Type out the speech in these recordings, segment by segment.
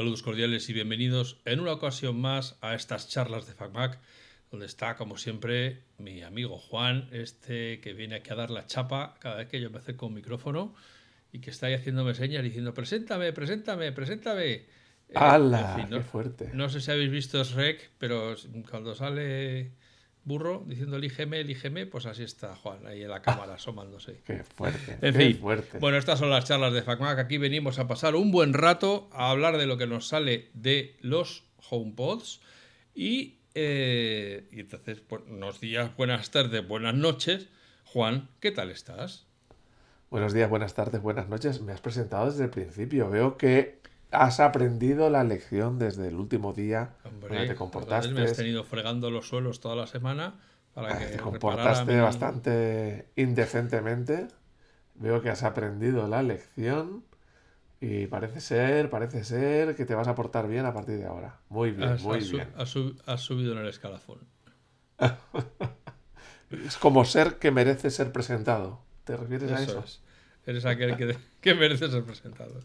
Saludos cordiales y bienvenidos en una ocasión más a estas charlas de FacMac, donde está, como siempre, mi amigo Juan, este que viene aquí a dar la chapa cada vez que yo me acerco un micrófono y que está ahí haciéndome señas diciendo, preséntame, preséntame, preséntame. Eh, ¡Hala! no, ¡Qué fuerte! No sé si habéis visto Shrek, pero cuando sale burro diciendo elígeme, elígeme, pues así está Juan, ahí en la cámara asomándose. Qué fuerte. En qué fin, fuerte. bueno, estas son las charlas de FacMac. Aquí venimos a pasar un buen rato a hablar de lo que nos sale de los HomePods. Y, eh, y entonces, pues, buenos días, buenas tardes, buenas noches. Juan, ¿qué tal estás? Buenos días, buenas tardes, buenas noches. Me has presentado desde el principio. Veo que has aprendido la lección desde el último día Hombre, te comportaste. Me has tenido fregando los suelos toda la semana para que te comportaste mi- bastante indecentemente. Veo que has aprendido la lección y parece ser, parece ser que te vas a portar bien a partir de ahora. Muy bien, Has, muy has bien. has has subido en el escalafón. Es como ser que merece ser presentado. ¿Te refieres a Eso eso? es. Eres aquel que, que merece ser presentado.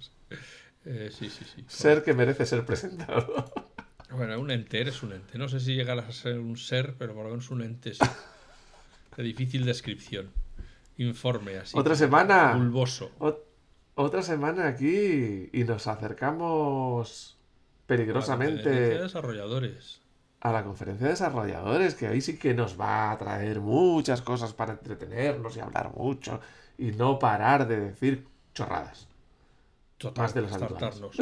Eh, sí, sí, sí. Ser que merece ser presentado. Bueno, un ente, eres un ente. No sé si llegarás a ser un ser, pero por lo menos un ente sí. De difícil descripción. Informe, así. Otra semana. Bulboso. Ot- otra semana aquí y nos acercamos De peligrosamente desarrolladores. a la conferencia de desarrolladores, que ahí sí que nos va a traer muchas cosas para entretenernos y hablar mucho y no parar de decir chorradas. Total, Más de los hasta hartarnos.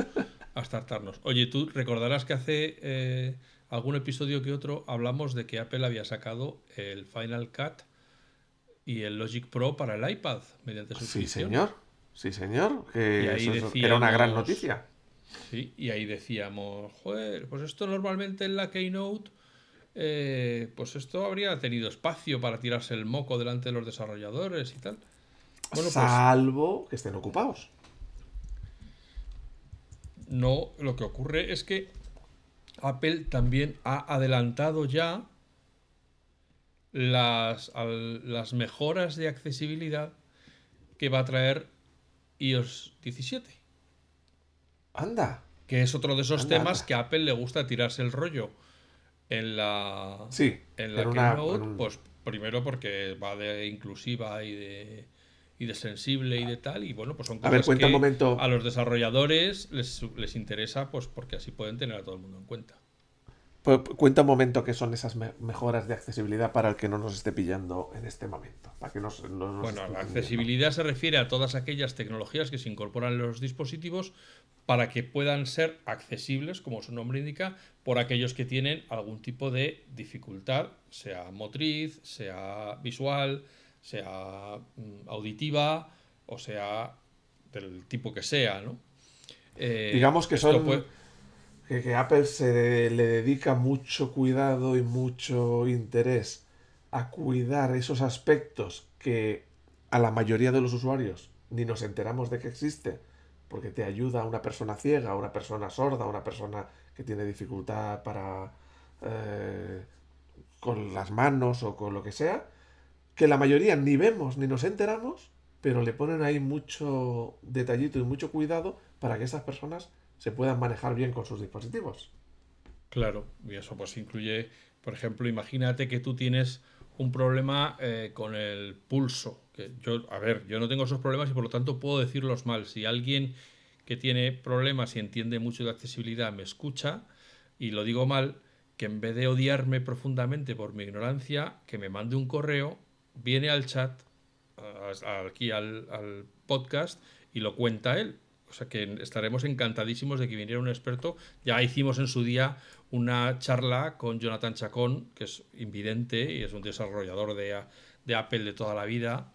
Hasta hartarnos. Oye, tú recordarás que hace eh, algún episodio que otro hablamos de que Apple había sacado el Final Cut y el Logic Pro para el iPad mediante Sí, suscripción. señor. Sí, señor. Y Que ahí eso es- era una gran noticia. Sí, y ahí decíamos, joder, pues esto normalmente en la Keynote, eh, pues esto habría tenido espacio para tirarse el moco delante de los desarrolladores y tal. Bueno, pues Salvo que estén ocupados. No, lo que ocurre es que Apple también ha adelantado ya las, al- las mejoras de accesibilidad que va a traer iOS 17. Anda. Que es otro de esos Anda, temas anda. que a Apple le gusta tirarse el rollo en la, Sí. en la en una- Keynote, en un- pues primero porque va de inclusiva y de, y de sensible y de tal, y bueno, pues son A cosas ver, cuenta que un momento. a los desarrolladores les, les interesa, pues porque así pueden tener a todo el mundo en cuenta. Pues, cuenta un momento qué son esas me- mejoras de accesibilidad para el que no nos esté pillando en este momento. Para que nos, no nos Bueno, la accesibilidad se refiere a todas aquellas tecnologías que se incorporan en los dispositivos para que puedan ser accesibles, como su nombre indica, por aquellos que tienen algún tipo de dificultad, sea motriz, sea visual, sea mm, auditiva o sea del tipo que sea, ¿no? Eh, Digamos que son. puede- Que, que Apple se le dedica mucho cuidado y mucho interés a cuidar esos aspectos que a la mayoría de los usuarios ni nos enteramos de que existe, porque te ayuda a una persona ciega, a una persona sorda, a una persona que tiene dificultad para eh, con las manos o con lo que sea, que la mayoría ni vemos ni nos enteramos, pero le ponen ahí mucho detallito y mucho cuidado para que esas personas se puedan manejar bien con sus dispositivos. Claro, y eso pues incluye, por ejemplo, imagínate que tú tienes un problema eh, con el pulso. Yo, a ver, yo no tengo esos problemas y por lo tanto puedo decirlos mal. Si alguien que tiene problemas y entiende mucho de accesibilidad me escucha y lo digo mal, que en vez de odiarme profundamente por mi ignorancia, que me mande un correo, viene al chat, aquí al, podcast y lo cuenta él. O sea que estaremos encantadísimos de que viniera un experto. Ya hicimos en su día una charla con Jonathan Chacón, que es invidente y es un desarrollador de, de Apple de toda la vida,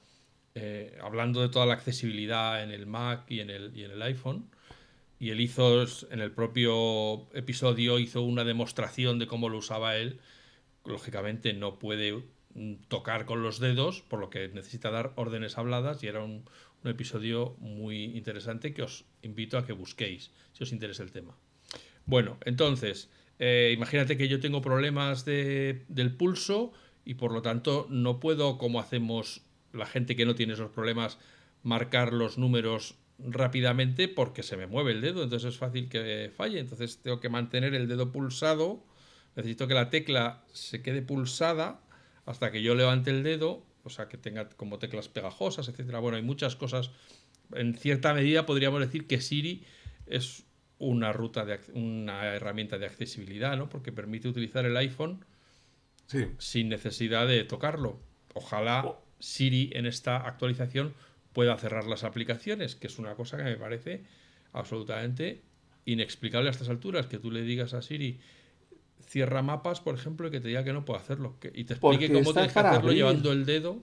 eh, hablando de toda la accesibilidad en el Mac y en el, y en el iPhone. Y él hizo, en el propio episodio, hizo una demostración de cómo lo usaba él. Lógicamente no puede tocar con los dedos, por lo que necesita dar órdenes habladas y era un, episodio muy interesante que os invito a que busquéis, si os interesa el tema. Bueno, entonces, eh, imagínate que yo tengo problemas de- del pulso y por lo tanto no puedo, como hacemos la gente que no tiene esos problemas, marcar los números rápidamente porque se me mueve el dedo, entonces es fácil que falle. Entonces tengo que mantener el dedo pulsado, necesito que la tecla se quede pulsada hasta que yo levante el dedo, o sea, que tenga como teclas pegajosas, etcétera. Bueno, hay muchas cosas. En cierta medida podríamos decir que Siri es una ruta de una herramienta de accesibilidad, ¿no? Porque permite utilizar el iPhone sin necesidad de tocarlo. Ojalá oh. Siri en esta actualización pueda cerrar las aplicaciones, que es una cosa que me parece absolutamente inexplicable a estas alturas, que tú le digas a Siri cierra mapas, por ejemplo, y que te diga que no puede hacerlo, y te explique cómo tienes que hacerlo llevando el dedo.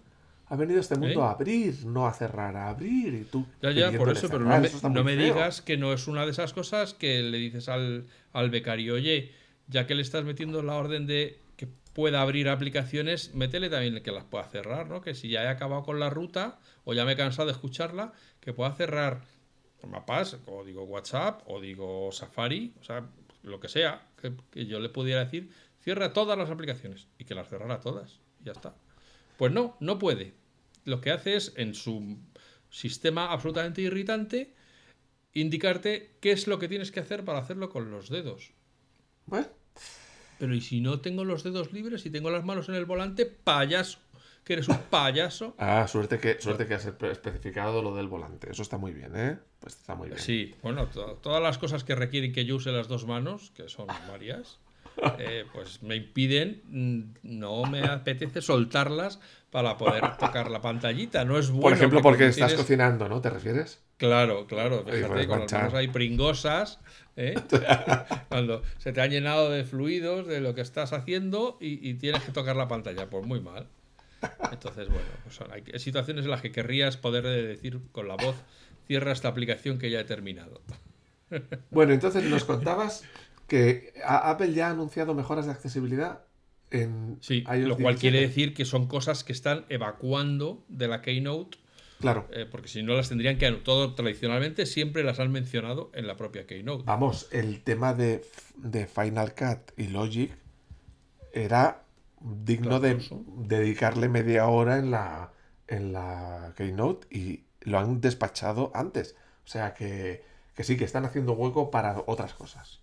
Ha venido este mundo ¿Eh? a abrir, no a cerrar, a abrir, y tú. Ya, ya, por eso, pero no me, digas que no es una de esas cosas que le dices al, al becario, oye, ya que le estás metiendo la orden de que pueda abrir aplicaciones, métele también que las pueda cerrar, ¿no? Que si ya he acabado con la ruta o ya me he cansado de escucharla, que pueda cerrar mapas, o digo WhatsApp, o digo Safari, o sea, lo que sea, que, yo le pudiera decir, cierra todas las aplicaciones y que las cerrara todas. ya está. Pues no, no puede. Lo que hace es, en su sistema absolutamente irritante, indicarte qué es lo que tienes que hacer para hacerlo con los dedos. Pero ¿y si no tengo los dedos libres y tengo las manos en el volante? Payaso. Que eres un payaso. ah, suerte que, suerte que has especificado lo del volante. Eso está muy bien, ¿eh? Pues está muy bien. Sí, bueno, todas las cosas que requieren que yo use las dos manos, que son varias, eh, pues me impiden, mm, no me apetece soltarlas para poder tocar la pantallita. No es bueno. Por ejemplo, porque, estás cocinando, ¿no? ¿Te refieres? Claro, claro. Fíjate, con las manos ahí pringosas, ¿eh? cuando se te han llenado de fluidos de lo que estás haciendo y, y tienes que tocar la pantalla, pues muy mal. Entonces, bueno, pues hay situaciones en las que querrías poder decir con la voz, cierra esta aplicación que ya he terminado. Bueno, entonces nos contabas que Apple ya ha anunciado mejoras de accesibilidad en sí, lo cual quiere decir que son cosas que están evacuando de la Keynote. Claro. Eh, porque si no las tendrían que todo tradicionalmente siempre las han mencionado en la propia Keynote. Vamos, el tema de, de Final Cut y Logic era digno de dedicarle media hora en la, en la Keynote y lo han despachado antes. O sea que, sí, que están haciendo hueco para otras cosas.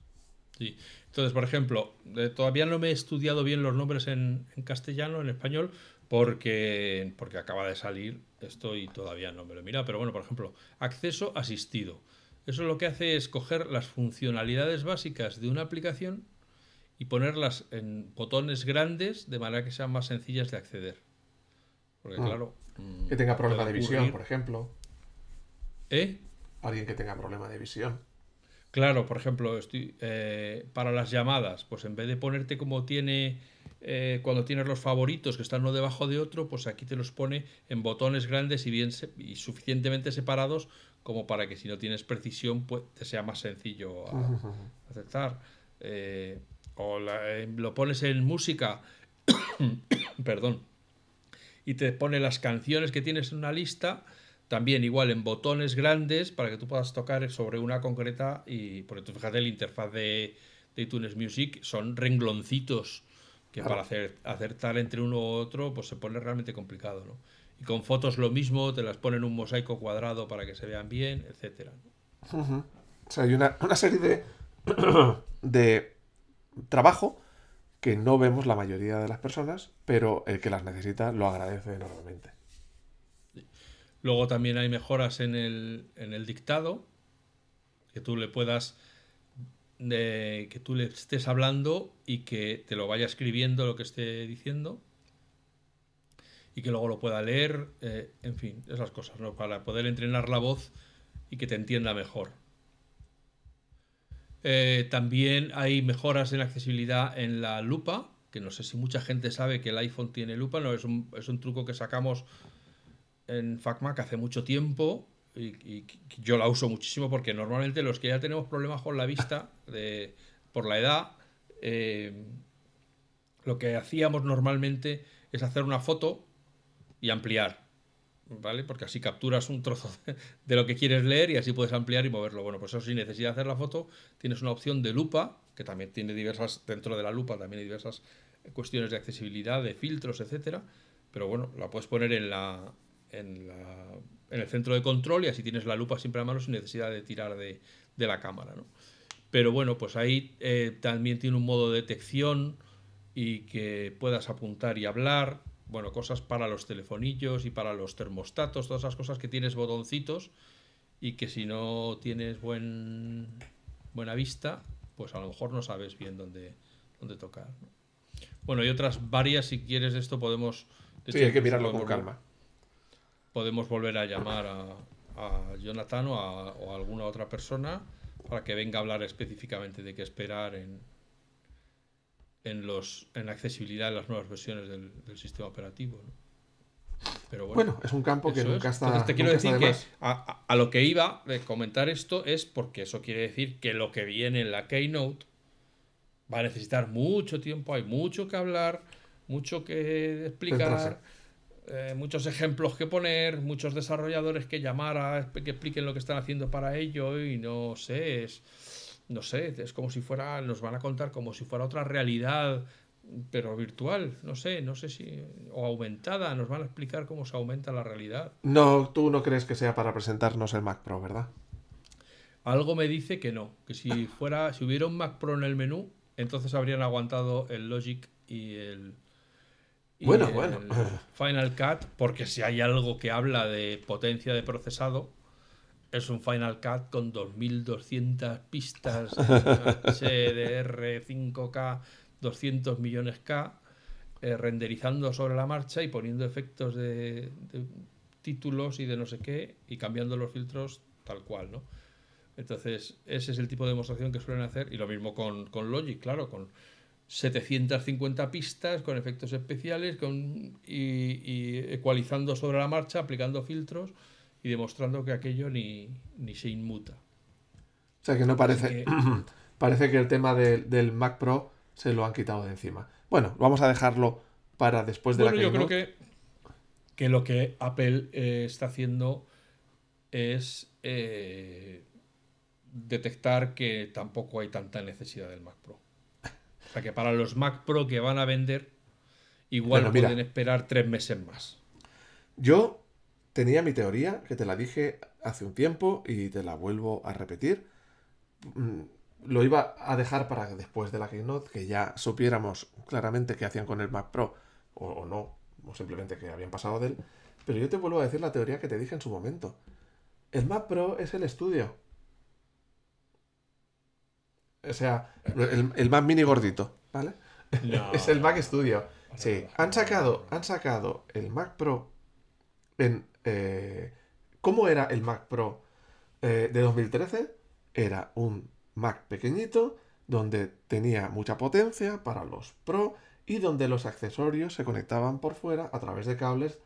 Sí. Entonces, por ejemplo, eh, todavía no me he estudiado bien los nombres en, castellano, en español, porque, porque acaba de salir esto y todavía no me lo he mirado. Pero bueno, por ejemplo, acceso asistido. Eso lo que hace es coger las funcionalidades básicas de una aplicación y ponerlas en botones grandes de manera que sean más sencillas de acceder. Porque ah. claro... Mm, que tenga problema de visión, por ejemplo. ¿Eh? Alguien que tenga problema de visión. Claro, por ejemplo, estoy, eh, para las llamadas, pues en vez de ponerte como tiene eh, cuando tienes los favoritos que están uno debajo de otro, pues aquí te los pone en botones grandes y bien y suficientemente separados como para que si no tienes precisión pues te sea más sencillo aceptar. Eh, o eh, lo pones en música, perdón, y te pone las canciones que tienes en una lista, también igual en botones grandes para que tú puedas tocar sobre una concreta y porque tú fíjate la interfaz de, de iTunes Music son rengloncitos que para hacer, acertar entre uno u otro pues se pone realmente complicado, ¿no? Y con fotos lo mismo, te las ponen un mosaico cuadrado para que se vean bien, etcétera. O sea, hay una, una serie de, de trabajo que no vemos la mayoría de las personas, pero el que las necesita lo agradece enormemente. Luego también hay mejoras en el, en el dictado, que tú le puedas, que tú le estés hablando y que te lo vaya escribiendo lo que esté diciendo y que luego lo pueda leer, eh, en fin, esas cosas, ¿no? Para poder entrenar la voz y que te entienda mejor. Eh, también hay mejoras en accesibilidad en la lupa, que no sé si mucha gente sabe que el iPhone tiene lupa, no es un, es un truco que sacamos en FacMac hace mucho tiempo y, yo la uso muchísimo porque normalmente los que ya tenemos problemas con la vista de, por la edad, eh, lo que hacíamos normalmente es hacer una foto y ampliar. ¿Vale? Porque así capturas un trozo de lo que quieres leer y así puedes ampliar y moverlo. Bueno, pues eso sin necesidad de hacer la foto, tienes una opción de lupa, que también tiene diversas, dentro de la lupa también hay diversas cuestiones de accesibilidad, de filtros, etcétera. Pero bueno, la puedes poner en la, en, el centro de control y así tienes la lupa siempre a mano sin necesidad de tirar de, la cámara. ¿no? Pero bueno, pues ahí eh, también tiene un modo de detección y que puedas apuntar y hablar. Bueno, cosas para los telefonillos y para los termostatos, todas esas cosas que tienes botoncitos y que si no tienes buen, buena vista, pues a lo mejor no sabes bien dónde, dónde tocar. Bueno, y otras varias, si quieres esto podemos... sí, hay que mirarlo con calma. Podemos volver a llamar a, a Jonathan o a, alguna otra persona para que venga a hablar específicamente de qué esperar en, en, los, en la accesibilidad de las nuevas versiones del, sistema operativo. Pero bueno, es un campo que nunca está. Entonces te quiero decir que a, a, lo que iba de comentar esto es porque eso quiere decir que lo que viene en la Keynote va a necesitar mucho tiempo, hay mucho que hablar, mucho que explicar, eh, muchos ejemplos que poner, muchos desarrolladores que llamar a que expliquen lo que están haciendo para ello y no sé, es, no sé, es como si fuera, nos van a contar como si fuera otra realidad pero virtual, no sé, no sé si o aumentada, nos van a explicar cómo se aumenta la realidad. No, tú no crees que sea para presentarnos el Mac Pro, ¿verdad? Algo me dice que no, que si fuera, si hubiera un Mac Pro en el menú, entonces habrían aguantado el Logic y el, bueno, bueno. Final Cut, porque si hay algo que habla de potencia de procesado, es un Final Cut con 2200 pistas HDR 5K, 200 millones K, eh, renderizando sobre la marcha y poniendo efectos de, títulos y de no sé qué y cambiando los filtros tal cual, ¿no? Entonces, ese es el tipo de demostración que suelen hacer. Y lo mismo con, Logic, claro, con 750 pistas, con efectos especiales con, y, ecualizando sobre la marcha, aplicando filtros y demostrando que aquello ni, se inmuta. O sea que no parece. parece que el tema del Mac Pro se lo han quitado de encima. Bueno, vamos a dejarlo para después de la Yo creo que, que lo que Apple eh, está haciendo es. Eh, detectar que tampoco hay tanta necesidad del Mac Pro. O sea que para los Mac Pro que van a vender, igual pueden esperar tres meses más. Yo tenía mi teoría, que te la dije hace un tiempo y te la vuelvo a repetir. Mm, lo iba a dejar para después de la Keynote, que ya supiéramos claramente qué hacían con el Mac Pro, o, o no, o simplemente que habían pasado de él. Pero yo te vuelvo a decir la teoría que te dije en su momento. El Mac Pro es el estudio. O sea, el, Mac mini gordito, ¿vale? es el Mac Studio. Sí, han sacado, han sacado el Mac Pro en... Eh, ¿Cómo era el Mac Pro eh, de 2013? Era un Mac pequeñito donde tenía mucha potencia para los Pro y donde los accesorios se conectaban por fuera a través de cables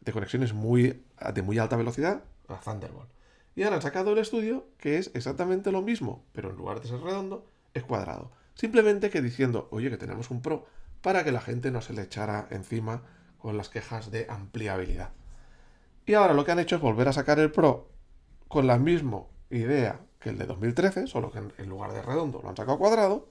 de conexiones muy, de muy alta velocidad a Thunderbolt. Y ahora han sacado el estudio, que es exactamente lo mismo, pero en lugar de ser redondo, es cuadrado. Simplemente que diciendo, oye, que tenemos un Pro, para que la gente no se le echara encima con las quejas de ampliabilidad. Y ahora lo que han hecho es volver a sacar el Pro con la misma idea que el de 2013, solo que en lugar de redondo lo han sacado cuadrado.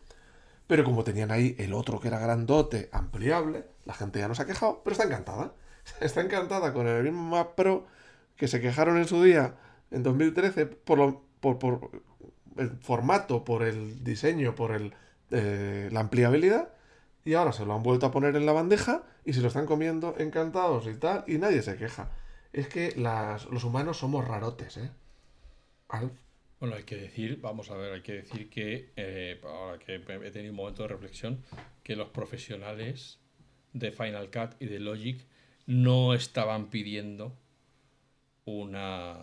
Pero como tenían ahí el otro que era grandote, ampliable, la gente ya no se ha quejado, pero está encantada. Está encantada con el mismo Mac Pro que se quejaron en su día en 2013 por, lo, por, el formato, por el diseño, por el, eh, la ampliabilidad. Y ahora se lo han vuelto a poner en la bandeja y se lo están comiendo encantados y tal, y nadie se queja. Es que los humanos somos rarotes, ¿eh? Bueno, hay que decir, vamos a ver, hay que decir que, eh, ahora que he tenido un momento de reflexión, que los profesionales de Final Cut y de Logic no estaban pidiendo una,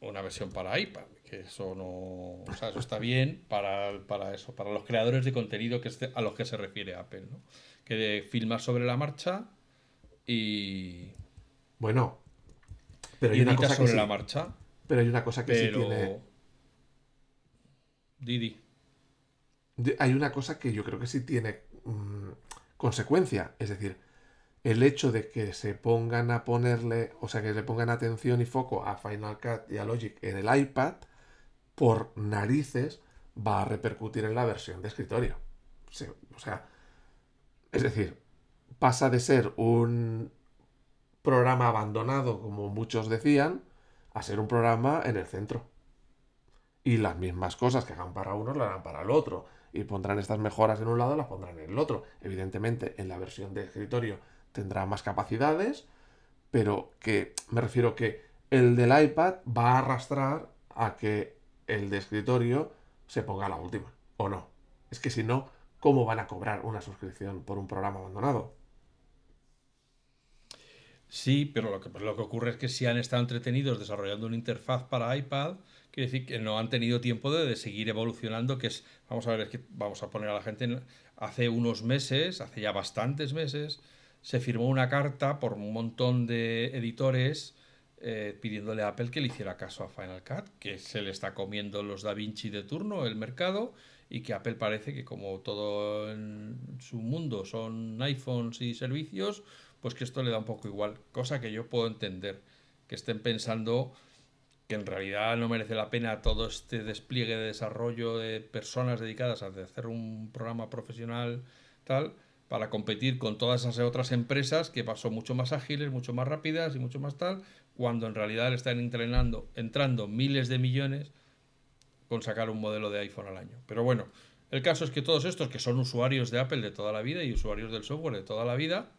una versión para iPad, que eso no, o sea, eso está bien para, para eso, para los creadores de contenido que a los que se refiere Apple, ¿no? Que de filmar sobre la marcha y bueno, pero hay una cosa sobre que la marcha. Pero hay una cosa que sí tiene Didi. Hay una cosa que yo creo que sí tiene mm, consecuencia, es decir, el hecho de que se pongan a ponerle, o sea, que le pongan atención y foco a Final Cut y a Logic en el iPad, por narices va a repercutir en la versión de escritorio. o sea, es decir, pasa de ser un programa abandonado, como muchos decían, a ser un programa en el centro. Y las mismas cosas que hagan para uno, las harán para el otro. Y pondrán estas mejoras en un lado, las pondrán en el otro. Evidentemente, en la versión de escritorio tendrá más capacidades, pero que me refiero que el del iPad va a arrastrar a que el de escritorio se ponga la última, ¿o no? Es que si no, ¿cómo van a cobrar una suscripción por un programa abandonado? Sí, pero lo que, lo que ocurre es que si han estado entretenidos desarrollando una interfaz para iPad, quiere decir que no han tenido tiempo de, seguir evolucionando, que es, vamos a ver, es que vamos a poner a la gente, hace unos meses, hace ya bastantes meses, se firmó una carta por un montón de editores eh, pidiéndole a Apple que le hiciera caso a Final Cut, que se le está comiendo los Da Vinci de turno, el mercado, y que Apple parece que como todo en su mundo son iPhones y servicios, pues que esto le da un poco igual, cosa que yo puedo entender, que estén pensando que en realidad no merece la pena todo este despliegue de desarrollo de personas dedicadas a hacer un programa profesional tal para competir con todas esas otras empresas que son mucho más ágiles, mucho más rápidas y mucho más tal, cuando en realidad le están entrenando, entrando miles de millones con sacar un modelo de iPhone al año. Pero bueno, el caso es que todos estos que son usuarios de Apple de toda la vida y usuarios del software de toda la vida,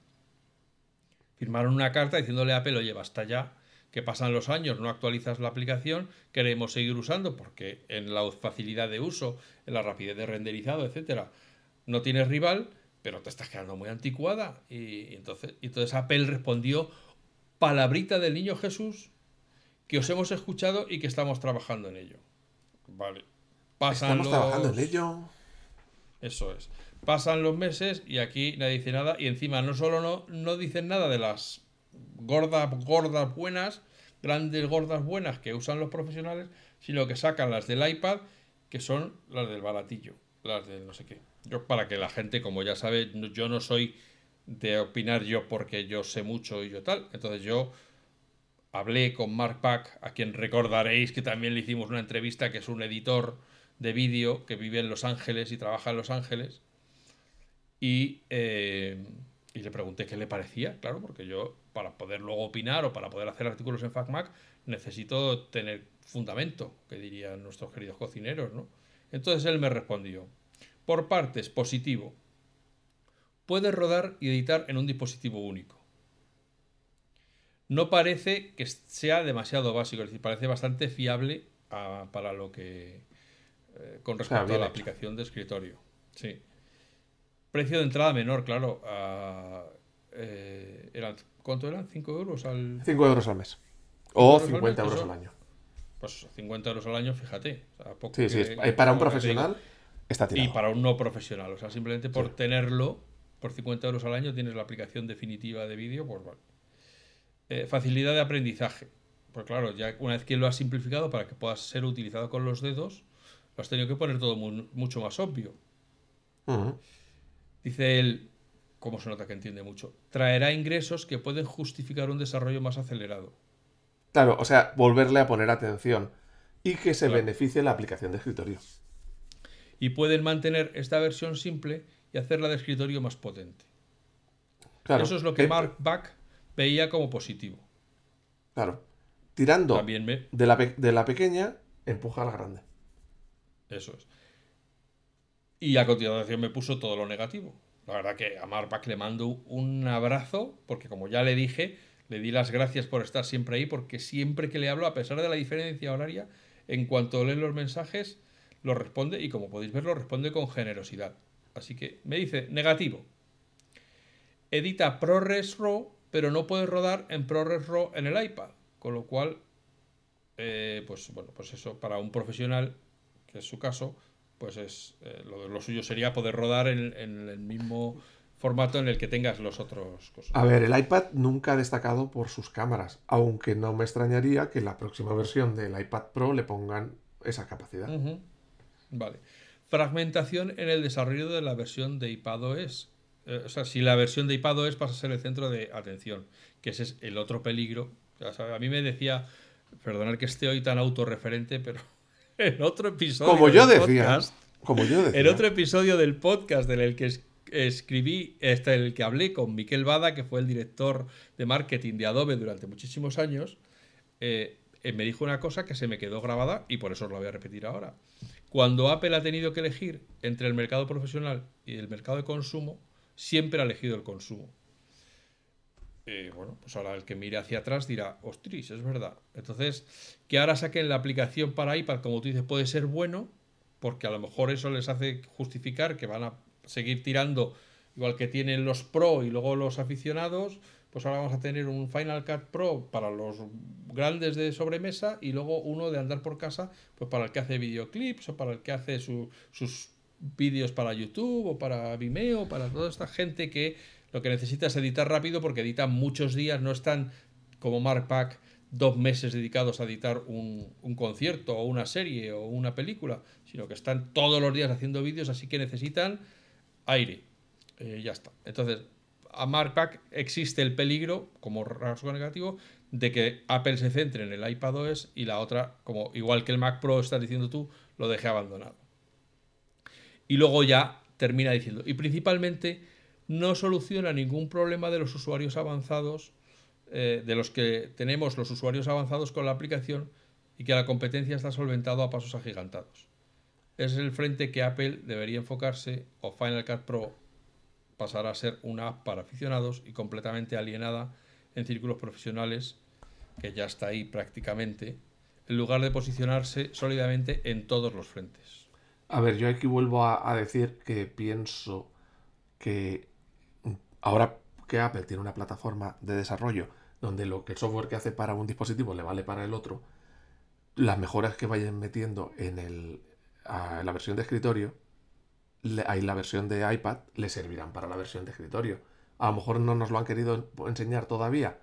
firmaron una carta diciéndole a Apple, oye, basta ya, que pasan los años, no actualizas la aplicación, queremos seguir usando porque en la facilidad de uso, en la rapidez de renderizado, etcétera, no tienes rival, pero te estás quedando muy anticuada. Y, entonces, y entonces Apple respondió, palabrita del niño Jesús, que os hemos escuchado y que estamos trabajando en ello. Vale. Pasan estamos trabajando en ello. Eso es. Pasan los meses y aquí nadie dice nada. Y encima no solo no, no dicen nada de las gordas, gordas buenas, grandes gordas buenas que usan los profesionales, sino que sacan las del iPad, que son las del baratillo, las del no sé qué. Yo, para que la gente, como ya sabe, yo no soy de opinar yo porque yo sé mucho y yo tal. Entonces yo hablé con Mark Pack, a quien recordaréis que también le hicimos una entrevista, que es un editor de vídeo que vive en Los Ángeles y trabaja en Los Ángeles. Eh, y, le pregunté qué le parecía, claro, porque yo para poder luego opinar o para poder hacer artículos en FacMac necesito tener fundamento, que dirían nuestros queridos cocineros, ¿no? Entonces él me respondió, por partes, positivo, puedes rodar y editar en un dispositivo único. No parece que sea demasiado básico, es decir, parece bastante fiable para lo que... Eh, con respecto a la aplicación de escritorio. Sí. Precio de entrada menor, claro. Eh, eran, ¿Cuánto eran? ¿5 euros al...? 5 euros al mes. O 50 euros al año. Pues 50 euros al año, fíjate. sí, sí, para un profesional está tirado. Y para un no profesional. O sea, simplemente por tenerlo, por 50 euros al año, tienes la aplicación definitiva de vídeo, pues vale. Eh, facilidad de aprendizaje. Pues claro, ya una vez que lo has simplificado para que puedas ser utilizado con los dedos, lo has tenido que poner todo mucho más obvio. Dice él, como se nota que entiende mucho, traerá ingresos que pueden justificar un desarrollo más acelerado. Claro, o sea, volverle a poner atención y que se beneficie la aplicación de escritorio. Y pueden mantener esta versión simple y hacerla de escritorio más potente. Claro, Eso es lo que Mark Buck veía como positivo. Claro. Tirando de, la de la pequeña, empuja a la grande. Eso es. Y a continuación me puso todo lo negativo. La verdad que a Marpac le mando un abrazo, porque como ya le dije, le di las gracias por estar siempre ahí, porque siempre que le hablo, a pesar de la diferencia horaria, en cuanto lee los mensajes, lo responde y como podéis ver, lo responde con generosidad. Así que me dice, negativo. Edita ProRes RAW, pero no puede rodar en ProRes RAW en el iPad. Con lo cual, eh, pues bueno, pues eso, para un profesional, que es su caso, pues es eh, lo, suyo sería poder rodar en, el mismo formato en el que tengas los otros cosas. A ver, el iPad nunca ha destacado por sus cámaras, aunque no me extrañaría que en la próxima versión del iPad Pro le pongan esa capacidad. Vale. Fragmentación en el desarrollo de la versión de iPadOS. Eh, o sea, si la versión de iPadOS pasa a ser el centro de atención, que ese es el otro peligro. a mí me decía, perdonad que esté hoy tan autorreferente, pero en otro episodio. Como yo decía. como yo decía. En otro episodio del podcast en el que escribí, este el que hablé con Miquel Bada, que fue el director de marketing de Adobe durante muchísimos años, eh, eh, me dijo una cosa que se me quedó grabada y por eso os la voy a repetir ahora. Cuando Apple ha tenido que elegir entre el mercado profesional y el mercado de consumo, siempre ha elegido el consumo. Eh, bueno, pues ahora el que mire hacia atrás dirá, ostris, es verdad. Entonces, que ahora saquen la aplicación para iPad, como tú dices, puede ser bueno, porque a lo mejor eso les hace justificar que van a seguir tirando igual que tienen los pro y luego los aficionados, pues ahora vamos a tener un Final Cut Pro para los grandes de sobremesa y luego uno de andar por casa, pues para el que hace videoclips o para el que hace sus vídeos para YouTube o para Vimeo, para toda esta gente que lo que necesita es editar rápido porque editan muchos días, no están como Mark Pack dos meses dedicados a editar un, concierto o una serie o una película, sino que están todos los días haciendo vídeos, así que necesitan aire. Eh, ya está. Entonces, a Mark Pack existe el peligro, como rasgo negativo, de que Apple se centre en el iPad OS y la otra, como igual que el Mac Pro estás diciendo tú, lo deje abandonado. Y luego ya termina diciendo, y principalmente no soluciona ningún problema de los usuarios avanzados, eh, de los que tenemos los usuarios avanzados con la aplicación y que la competencia está solventado a pasos agigantados. Es el frente que Apple debería enfocarse o Final Cut Pro pasará a ser una app para aficionados y completamente alienada en círculos profesionales, que ya está ahí prácticamente, en lugar de posicionarse sólidamente en todos los frentes. A ver, yo aquí vuelvo a, decir que pienso que ahora que Apple tiene una plataforma de desarrollo donde lo que el software que hace para un dispositivo le vale para el otro, las mejoras que vayan metiendo en, el, la versión de escritorio hay la versión de iPad le servirán para la versión de escritorio. A lo mejor no nos lo han querido enseñar todavía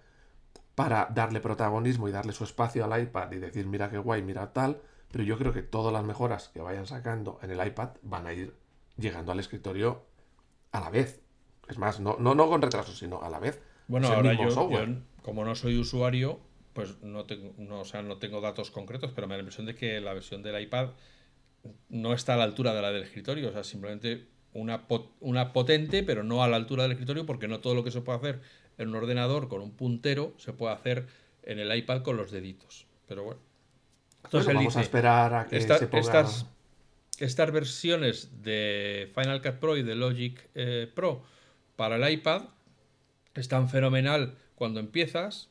para darle protagonismo y darle su espacio al iPad y decir mira qué guay, mira tal, pero yo creo que todas las mejoras que vayan sacando en el iPad van a ir llegando al escritorio a la vez. Es más, no, no, no con retraso, sino a la vez. Bueno, ahora yo, como no soy usuario, pues no tengo, no, o sea, no tengo datos concretos, pero me da la impresión de que la versión del iPad no está a la altura de la del escritorio, o sea, simplemente una, una potente, pero no a la altura del escritorio, porque no todo lo que se puede hacer en un ordenador con un puntero se puede hacer en el iPad con los deditos. Pero bueno. Entonces vamos a esperar a que se ponga... estas, estas versiones de Final Cut Pro y de Logic eh, Pro para el iPad están fenomenal cuando empiezas,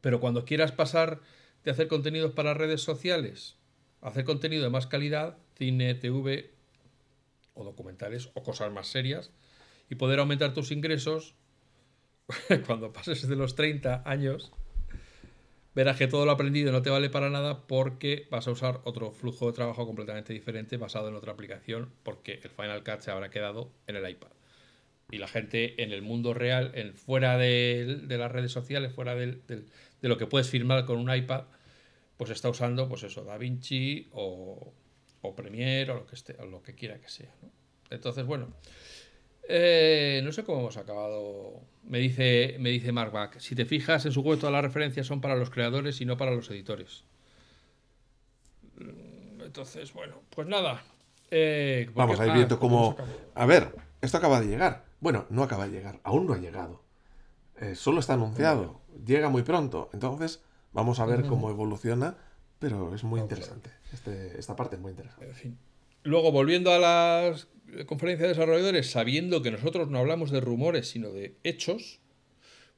pero cuando quieras pasar de hacer contenidos para redes sociales hacer contenido de más calidad, cine, TV o documentales o cosas más serias y poder aumentar tus ingresos cuando pases de los 30 años verás que todo lo aprendido no te vale para nada porque vas a usar otro flujo de trabajo completamente diferente basado en otra aplicación porque el Final Cut se habrá quedado en el iPad. Y la gente en el mundo real, en, fuera de, las redes sociales, fuera de lo que puedes firmar con un iPad, pues está usando, pues eso, DaVinci o, o Premiere o lo que, esté, o lo que quiera que sea. Entonces, bueno, eh, no sé cómo hemos acabado. Me dice, me dice Mark Back. Si te fijas en su web, todas las referencias son para los creadores y no para los editores. Mm, entonces, bueno, pues nada. Eh, Vamos a ir viendo cómo. A ver, esto acaba de llegar. Bueno, no acaba de llegar, aún no ha llegado. Eh, solo está anunciado. Llega muy pronto. Entonces, Vamos a ver cómo evoluciona, pero es muy interesante. Este, esta parte es muy interesante. En fin. Luego, volviendo a las conferencias de desarrolladores, sabiendo que nosotros no hablamos de rumores, sino de hechos,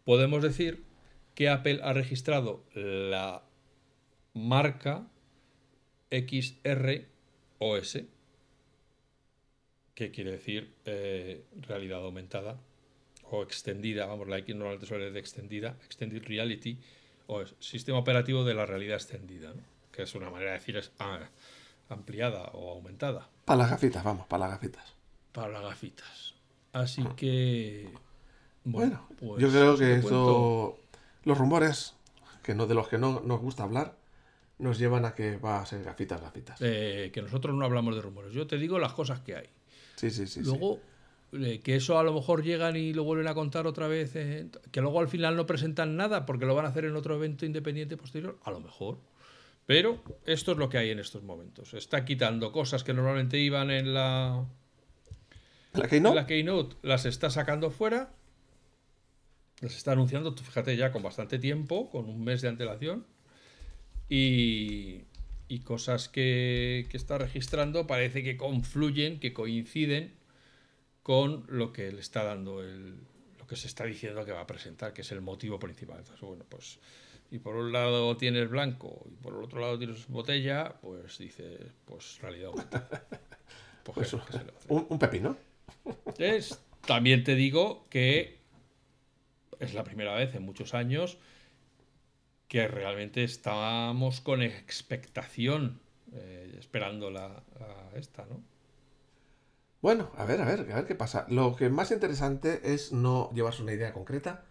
podemos decir que Apple ha registrado la marca XROS, que quiere decir eh, realidad aumentada o extendida, vamos, la X normalmente suele de extendida, Extended Reality, o sistema operativo de la realidad extendida, que es una manera de decir es ah, ampliada o aumentada. Para las gafitas, vamos, para las gafitas. Para las gafitas. Así ah. que... Bueno, pues yo creo que eso... Los rumores, que no de los que no nos gusta hablar, nos llevan a que va a ser gafitas, gafitas. Eh, que nosotros no hablamos de rumores. Yo te digo las cosas que hay. Sí, sí, sí. Luego, que eso a lo mejor llegan y lo vuelven a contar otra vez, eh, que luego al final no presentan nada porque lo van a hacer en otro evento independiente posterior, a lo mejor. Pero esto es lo que hay en estos momentos. Está quitando cosas que normalmente iban en la ¿La Keynote? La Keynote las está sacando fuera. Las está anunciando, fíjate, ya con bastante tiempo, con un mes de antelación. Y, y cosas que, que está registrando parece que confluyen, que coinciden con lo que le está dando el, lo que se está diciendo que va a presentar, que es el motivo principal. Entonces, bueno, pues y por un lado tienes blanco y por el otro lado tienes botella, pues dice, pues realidad Pues, pues un, un, pepino. Es, también te digo que es la primera vez en muchos años que realmente estábamos con expectación eh, esperando la, esta, ¿no? Bueno, a ver, a ver, a ver qué pasa. Lo que más interesante es no llevarse una idea concreta,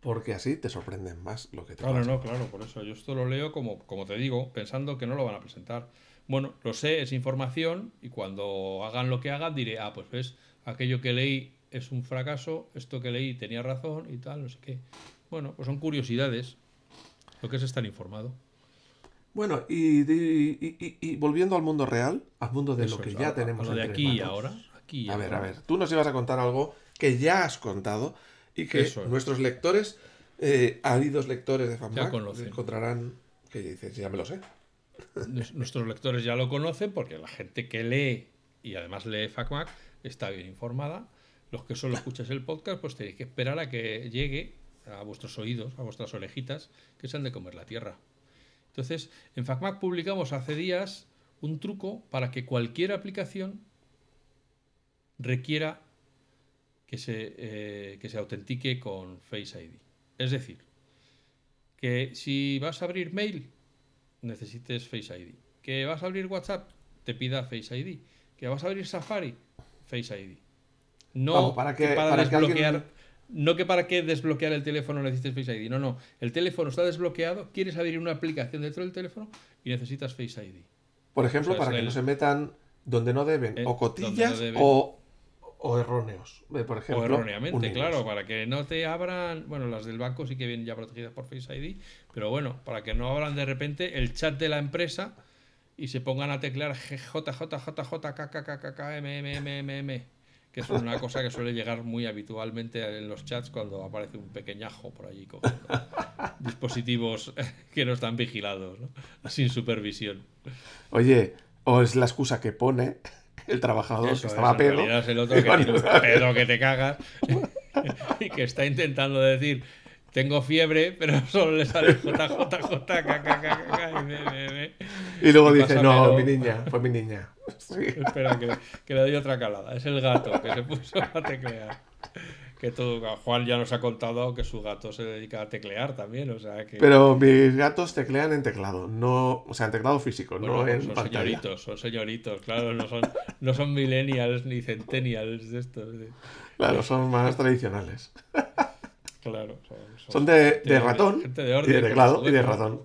porque así te sorprenden más lo que te Claro, no, claro, por eso yo esto lo leo como, como te digo, pensando que no lo van a presentar. Bueno, lo sé, es información y cuando hagan lo que hagan diré, ah, pues ves, aquello que leí es un fracaso, esto que leí tenía razón y tal, no sé qué. Bueno, pues son curiosidades, lo que es estar informado. Bueno, y, volviendo al mundo real, al mundo de lo que ya tenemos. de aquí y ahora. Aquí a ver, a ver, tú nos ibas a contar algo que ya has contado y que nuestros lectores, eh, ávidos lectores de FanMac, encontrarán que dices, ya me lo sé. Nuestros lectores ya lo conocen porque la gente que lee y además lee FacMac está bien informada. Los que solo escuchas el podcast, pues tenéis que esperar a que llegue a vuestros oídos, a vuestras orejitas, que se han de comer la tierra. Entonces, en FacMac publicamos hace días un truco para que cualquier aplicación requiera que se, eh, que se autentique con Face ID. Es decir, que si vas a abrir mail, necesites Face ID. Que vas a abrir WhatsApp, te pida Face ID. Que vas a abrir Safari, Face ID. No para que, para, desbloquear. No que para qué desbloquear el teléfono necesites Face ID. No, no. El teléfono está desbloqueado, quieres abrir una aplicación dentro del teléfono y necesitas Face ID. Por ejemplo, para que no se metan donde no deben, o cotillas o o erróneos, eh, por ejemplo. O erróneamente, claro, para que no te abran, bueno, las del banco sí que vienen ya protegidas por Face ID, pero bueno, para que no abran de repente el chat de la empresa y se pongan a teclear JJJJKKKKMMMM, que es una cosa que suele llegar muy habitualmente en los chats cuando aparece un pequeñajo por allí con dispositivos que no están vigilados, ¿no? sin supervisión. Oye, o es la excusa que pone el trabajador que estaba pedo. Es el otro que tiene un pedo que te cagas y que está intentando decir tengo fiebre, pero solo le sale JJJ, y luego dice, no, mi niña, fue mi niña. Espera, que, que, le doy otra calada. Es el gato que se puso a teclear que todo, Juan ya nos ha contado que su gato se dedica a teclear también, o sea que... Pero mis gatos teclean en teclado, no, o sea, en teclado físico, no en son señoritos, son señoritos, claro, no son, no son millennials ni centennials de estos. Claro, son más tradicionales. Claro, son, de, ratón, y de teclado y de ratón.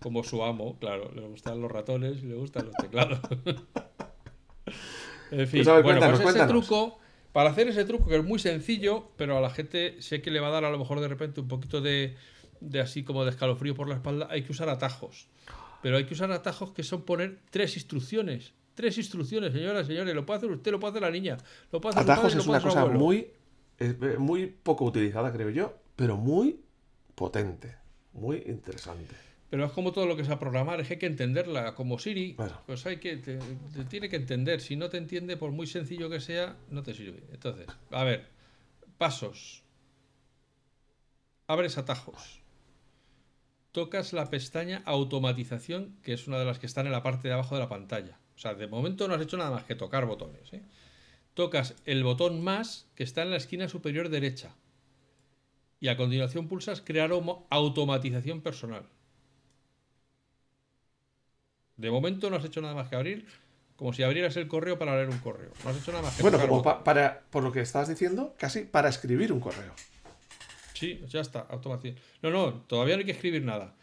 Como, su amo, claro, le gustan los ratones y le gustan los teclados. en fin, pues bueno, pues ese truco para hacer ese truco que es muy sencillo, pero a la gente sé que le va a dar a lo mejor de repente un poquito de, así como de escalofrío por la espalda, hay que usar atajos. Pero hay que usar atajos que son poner tres instrucciones. Tres instrucciones, señoras, señores. Lo puede hacer usted, lo puede hacer la niña. Lo puede hacer atajos es una cosa muy, eh, muy poco utilizada, creo yo, pero muy potente. Muy interesante. Pero es como todo lo que es a programar, es que hay que entenderla. Como Siri, pues hay que, te, tiene que entender. Si no te entiende, por muy sencillo que sea, no te sirve. Entonces, a ver, pasos. Abres atajos. Tocas la pestaña automatización, que es una de las que están en la parte de abajo de la pantalla. O sea, de momento no has hecho nada más que tocar botones. ¿eh? Tocas el botón más que está en la esquina superior derecha. Y a continuación pulsas crear automatización personal. De momento no has hecho nada más que abrir, como si abrieras el correo para leer un correo. No has hecho nada más que Bueno, como para, por lo que estabas diciendo, casi para escribir un correo. Sí, ya está, automático. No, no, todavía no hay que escribir nada.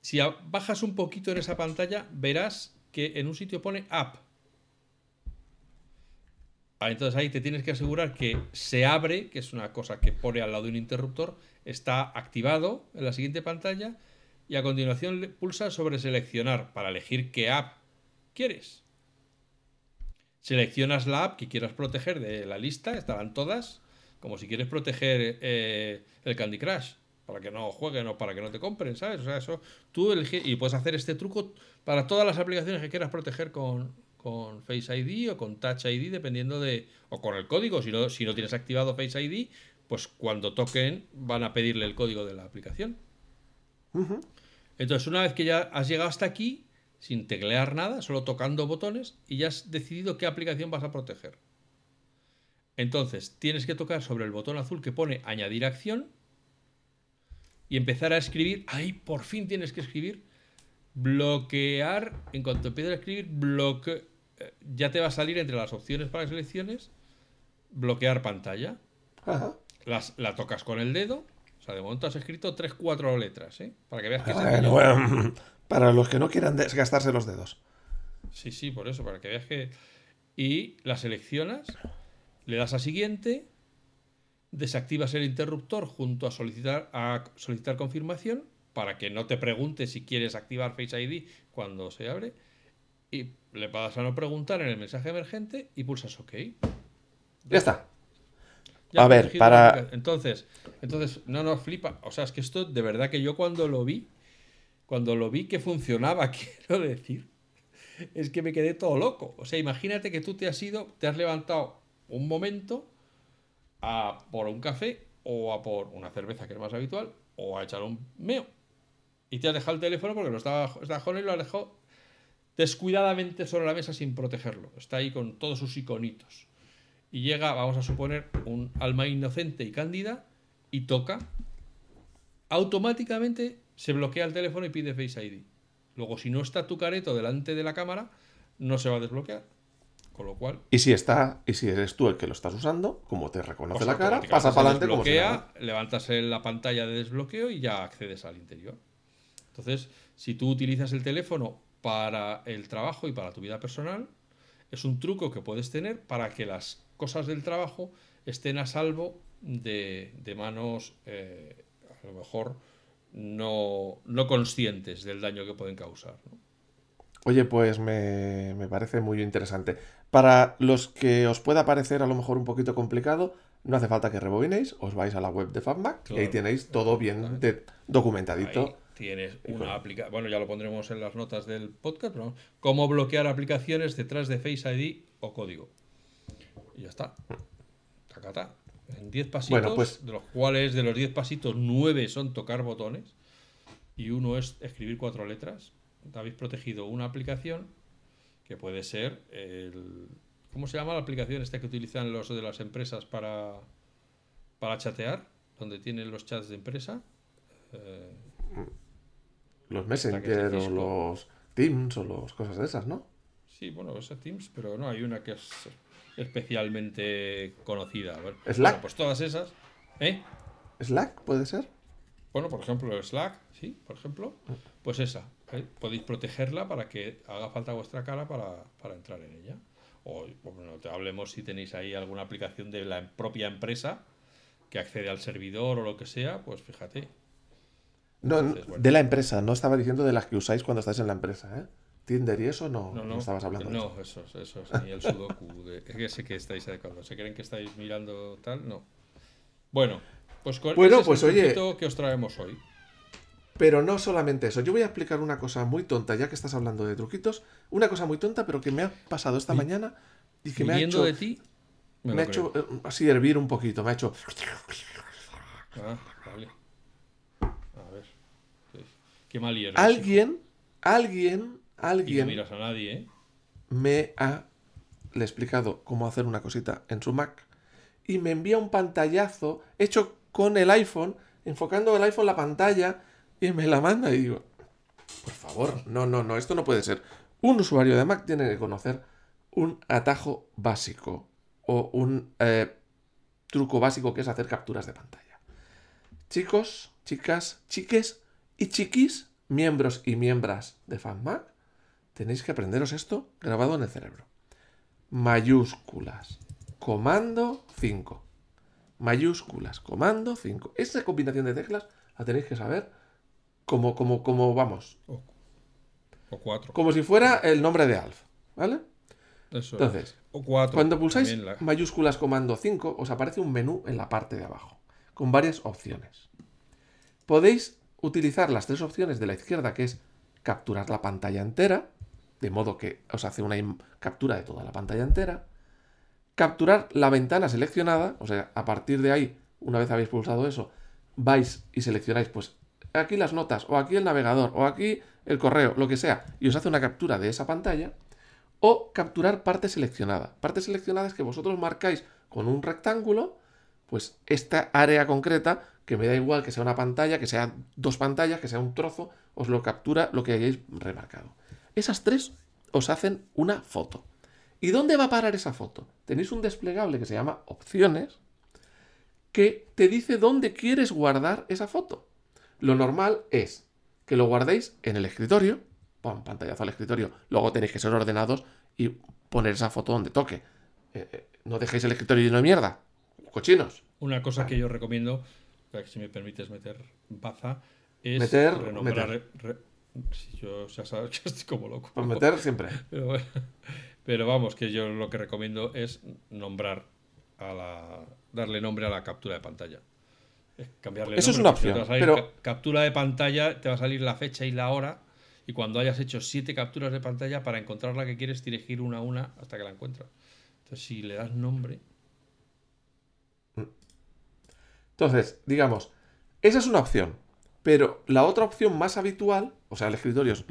Si bajas un poquito en esa pantalla, verás que en un sitio pone app. Entonces ahí te tienes que asegurar que se abre, que es una cosa que pone al lado de un interruptor, está activado en la siguiente pantalla y a continuación pulsa sobre seleccionar para elegir qué app quieres. seleccionas la app que quieras proteger de la lista, estarán todas, como si quieres proteger eh, el Candy Crush, para que no jueguen o para que no te compren, ¿sabes? O sea, eso tú eliges y puedes hacer este truco para todas las aplicaciones que quieras proteger con, con Face ID o con Touch ID, dependiendo de. o con el código. Si no, si no tienes activado Face ID, pues cuando toquen van a pedirle el código de la aplicación. Entonces, una vez que ya has llegado hasta aquí, sin teclear nada, solo tocando botones, y ya has decidido qué aplicación vas a proteger. Entonces, tienes que tocar sobre el botón azul que pone añadir acción y empezar a escribir. Ahí por fin tienes que escribir. Bloquear. En cuanto empieces a escribir, bloque. Ya te va a salir entre las opciones para selecciones. Bloquear pantalla. Las, la tocas con el dedo. O sea, de momento has escrito 3-4 letras, ¿eh? Para que veas que bueno, Para los que no quieran desgastarse los dedos. Sí, sí, por eso, para que veas que. Y la seleccionas, le das a siguiente, desactivas el interruptor junto a solicitar, a solicitar confirmación para que no te pregunte si quieres activar Face ID cuando se abre. Y le pasas a no preguntar en el mensaje emergente y pulsas OK. Ya está. a ver, para. Entonces, entonces, no nos flipa. O sea, es que esto de verdad que yo cuando lo vi, cuando lo vi que funcionaba, quiero decir, es que me quedé todo loco. O sea, imagínate que tú te has ido, te has levantado un momento a por un café o a por una cerveza, que es más habitual, o a echar un meo. Y te has dejado el teléfono porque lo estaba, estaba y lo has dejado descuidadamente sobre la mesa sin protegerlo. Está ahí con todos sus iconitos. Y llega, vamos a suponer, un alma inocente y cándida y toca. Automáticamente se bloquea el teléfono y pide Face ID. Luego, si no está tu careto delante de la cámara, no se va a desbloquear. Con lo cual. Y si está, y si eres tú el que lo estás usando, como te reconoce la cara, pasa para adelante como levantas la pantalla de desbloqueo y ya accedes al interior. Entonces, si tú utilizas el teléfono para el trabajo y para tu vida personal, es un truco que puedes tener para que las cosas del trabajo estén a salvo de, manos, eh, a lo mejor, no, no conscientes del daño que pueden causar. Oye, pues me, parece muy interesante. Para los que os pueda parecer a lo mejor un poquito complicado, no hace falta que rebobinéis, os vais a la web de FabMac y ahí tenéis todo bien documentadito. Tienes una aplicación, bueno, ya lo pondremos en las notas del podcast. Cómo bloquear aplicaciones detrás de Face ID o código. Y ya está. Tacata. En 10 pasitos, pues... de los cuales de los 10 pasitos, 9 son tocar botones y uno es escribir cuatro letras habéis protegido una aplicación que puede ser el... ¿Cómo se llama la aplicación esta que utilizan los de las empresas para, para chatear? Donde tienen los chats de empresa. Eh, los Messenger o los Teams o las cosas de esas, ¿no? Sí, bueno, esas Teams, pero no, hay una que es especialmente conocida. ¿Slack? pues todas esas. ¿Eh? ¿Slack puede ser? Bueno, por ejemplo, Slack, sí, por ejemplo. Pues esa. ¿eh? podéis protegerla para que haga falta vuestra cara para, entrar en ella. O bueno, te hablemos si tenéis ahí alguna aplicación de la propia empresa que accede al servidor o lo que sea, pues fíjate. No, de la empresa, no estaba diciendo de las que usáis cuando estáis en la empresa, ¿eh? Tinder y eso no, no, estabas hablando. No, eso, eso, ni el sudoku. es que sé que estáis adecuados. ¿Se creen que estáis mirando tal? No. Bueno, pues con bueno, pues oye, que os traemos hoy. Pero no solamente eso. Yo voy a explicar una cosa muy tonta, ya que estás hablando de truquitos. Una cosa muy tonta, pero que me ha pasado esta mañana y que me ha hecho. de ti? Me, ha hecho eh, así hervir un poquito. Me ha hecho. Ah, vale. Qué mal hierve, Alguien, alguien, alguien. no miras a nadie, ¿eh? Me ha. Le he explicado cómo hacer una cosita en su Mac y me envía un pantallazo hecho con el iPhone, enfocando el iPhone la pantalla y me la manda y digo, por favor, no, no, no, esto no puede ser. Un usuario de Mac tiene que conocer un atajo básico o un eh, truco básico que es hacer capturas de pantalla. Chicos, chicas, chiques y chiquis, miembros y miembras de FanMac, tenéis que aprenderos esto grabado en el cerebro. Mayúsculas, comando 5. Mayúsculas, comando 5. Esa combinación de teclas la tenéis que saber como, como, como vamos. O, cuatro. Como si fuera el nombre de Alf, ¿vale? Eso. Entonces, o 4. cuando pulsáis mayúsculas comando 5, os aparece un menú en la parte de abajo, con varias opciones. Podéis utilizar las tres opciones de la izquierda, que es capturar la pantalla entera, de modo que os hace una captura de toda la pantalla entera. Capturar la ventana seleccionada, o sea, a partir de ahí, una vez habéis pulsado eso, vais y seleccionáis, pues aquí las notas, o aquí el navegador, o aquí el correo, lo que sea, y os hace una captura de esa pantalla. O capturar parte seleccionada. Parte seleccionada es que vosotros marcáis con un rectángulo, pues esta área concreta, que me da igual que sea una pantalla, que sea dos pantallas, que sea un trozo, os lo captura lo que hayáis remarcado. Esas tres os hacen una foto. ¿Y dónde va a parar esa foto? Tenéis un desplegable que se llama opciones, que te dice dónde quieres guardar esa foto. Lo normal es que lo guardéis en el escritorio, pon pantallazo al escritorio, luego tenéis que ser ordenados y poner esa foto donde toque. Eh, eh, no dejéis el escritorio lleno de mierda, cochinos. Una cosa que yo recomiendo, si me permites meter baza, es meter, renombrar, yo ya sabes que estoy como loco. Por meter siempre. Pero, vamos, que yo lo que recomiendo es nombrar a la. darle nombre a la captura de pantalla. Cambiarle Eso es una opción. pero... captura de pantalla, te va a salir la fecha y la hora. Y cuando hayas hecho siete capturas de pantalla, para encontrar la que quieres, tienes que ir una a una hasta que la encuentras. Entonces, si le das nombre. Entonces, digamos, esa es una opción. Pero la otra opción más habitual, o sea, el escritorio es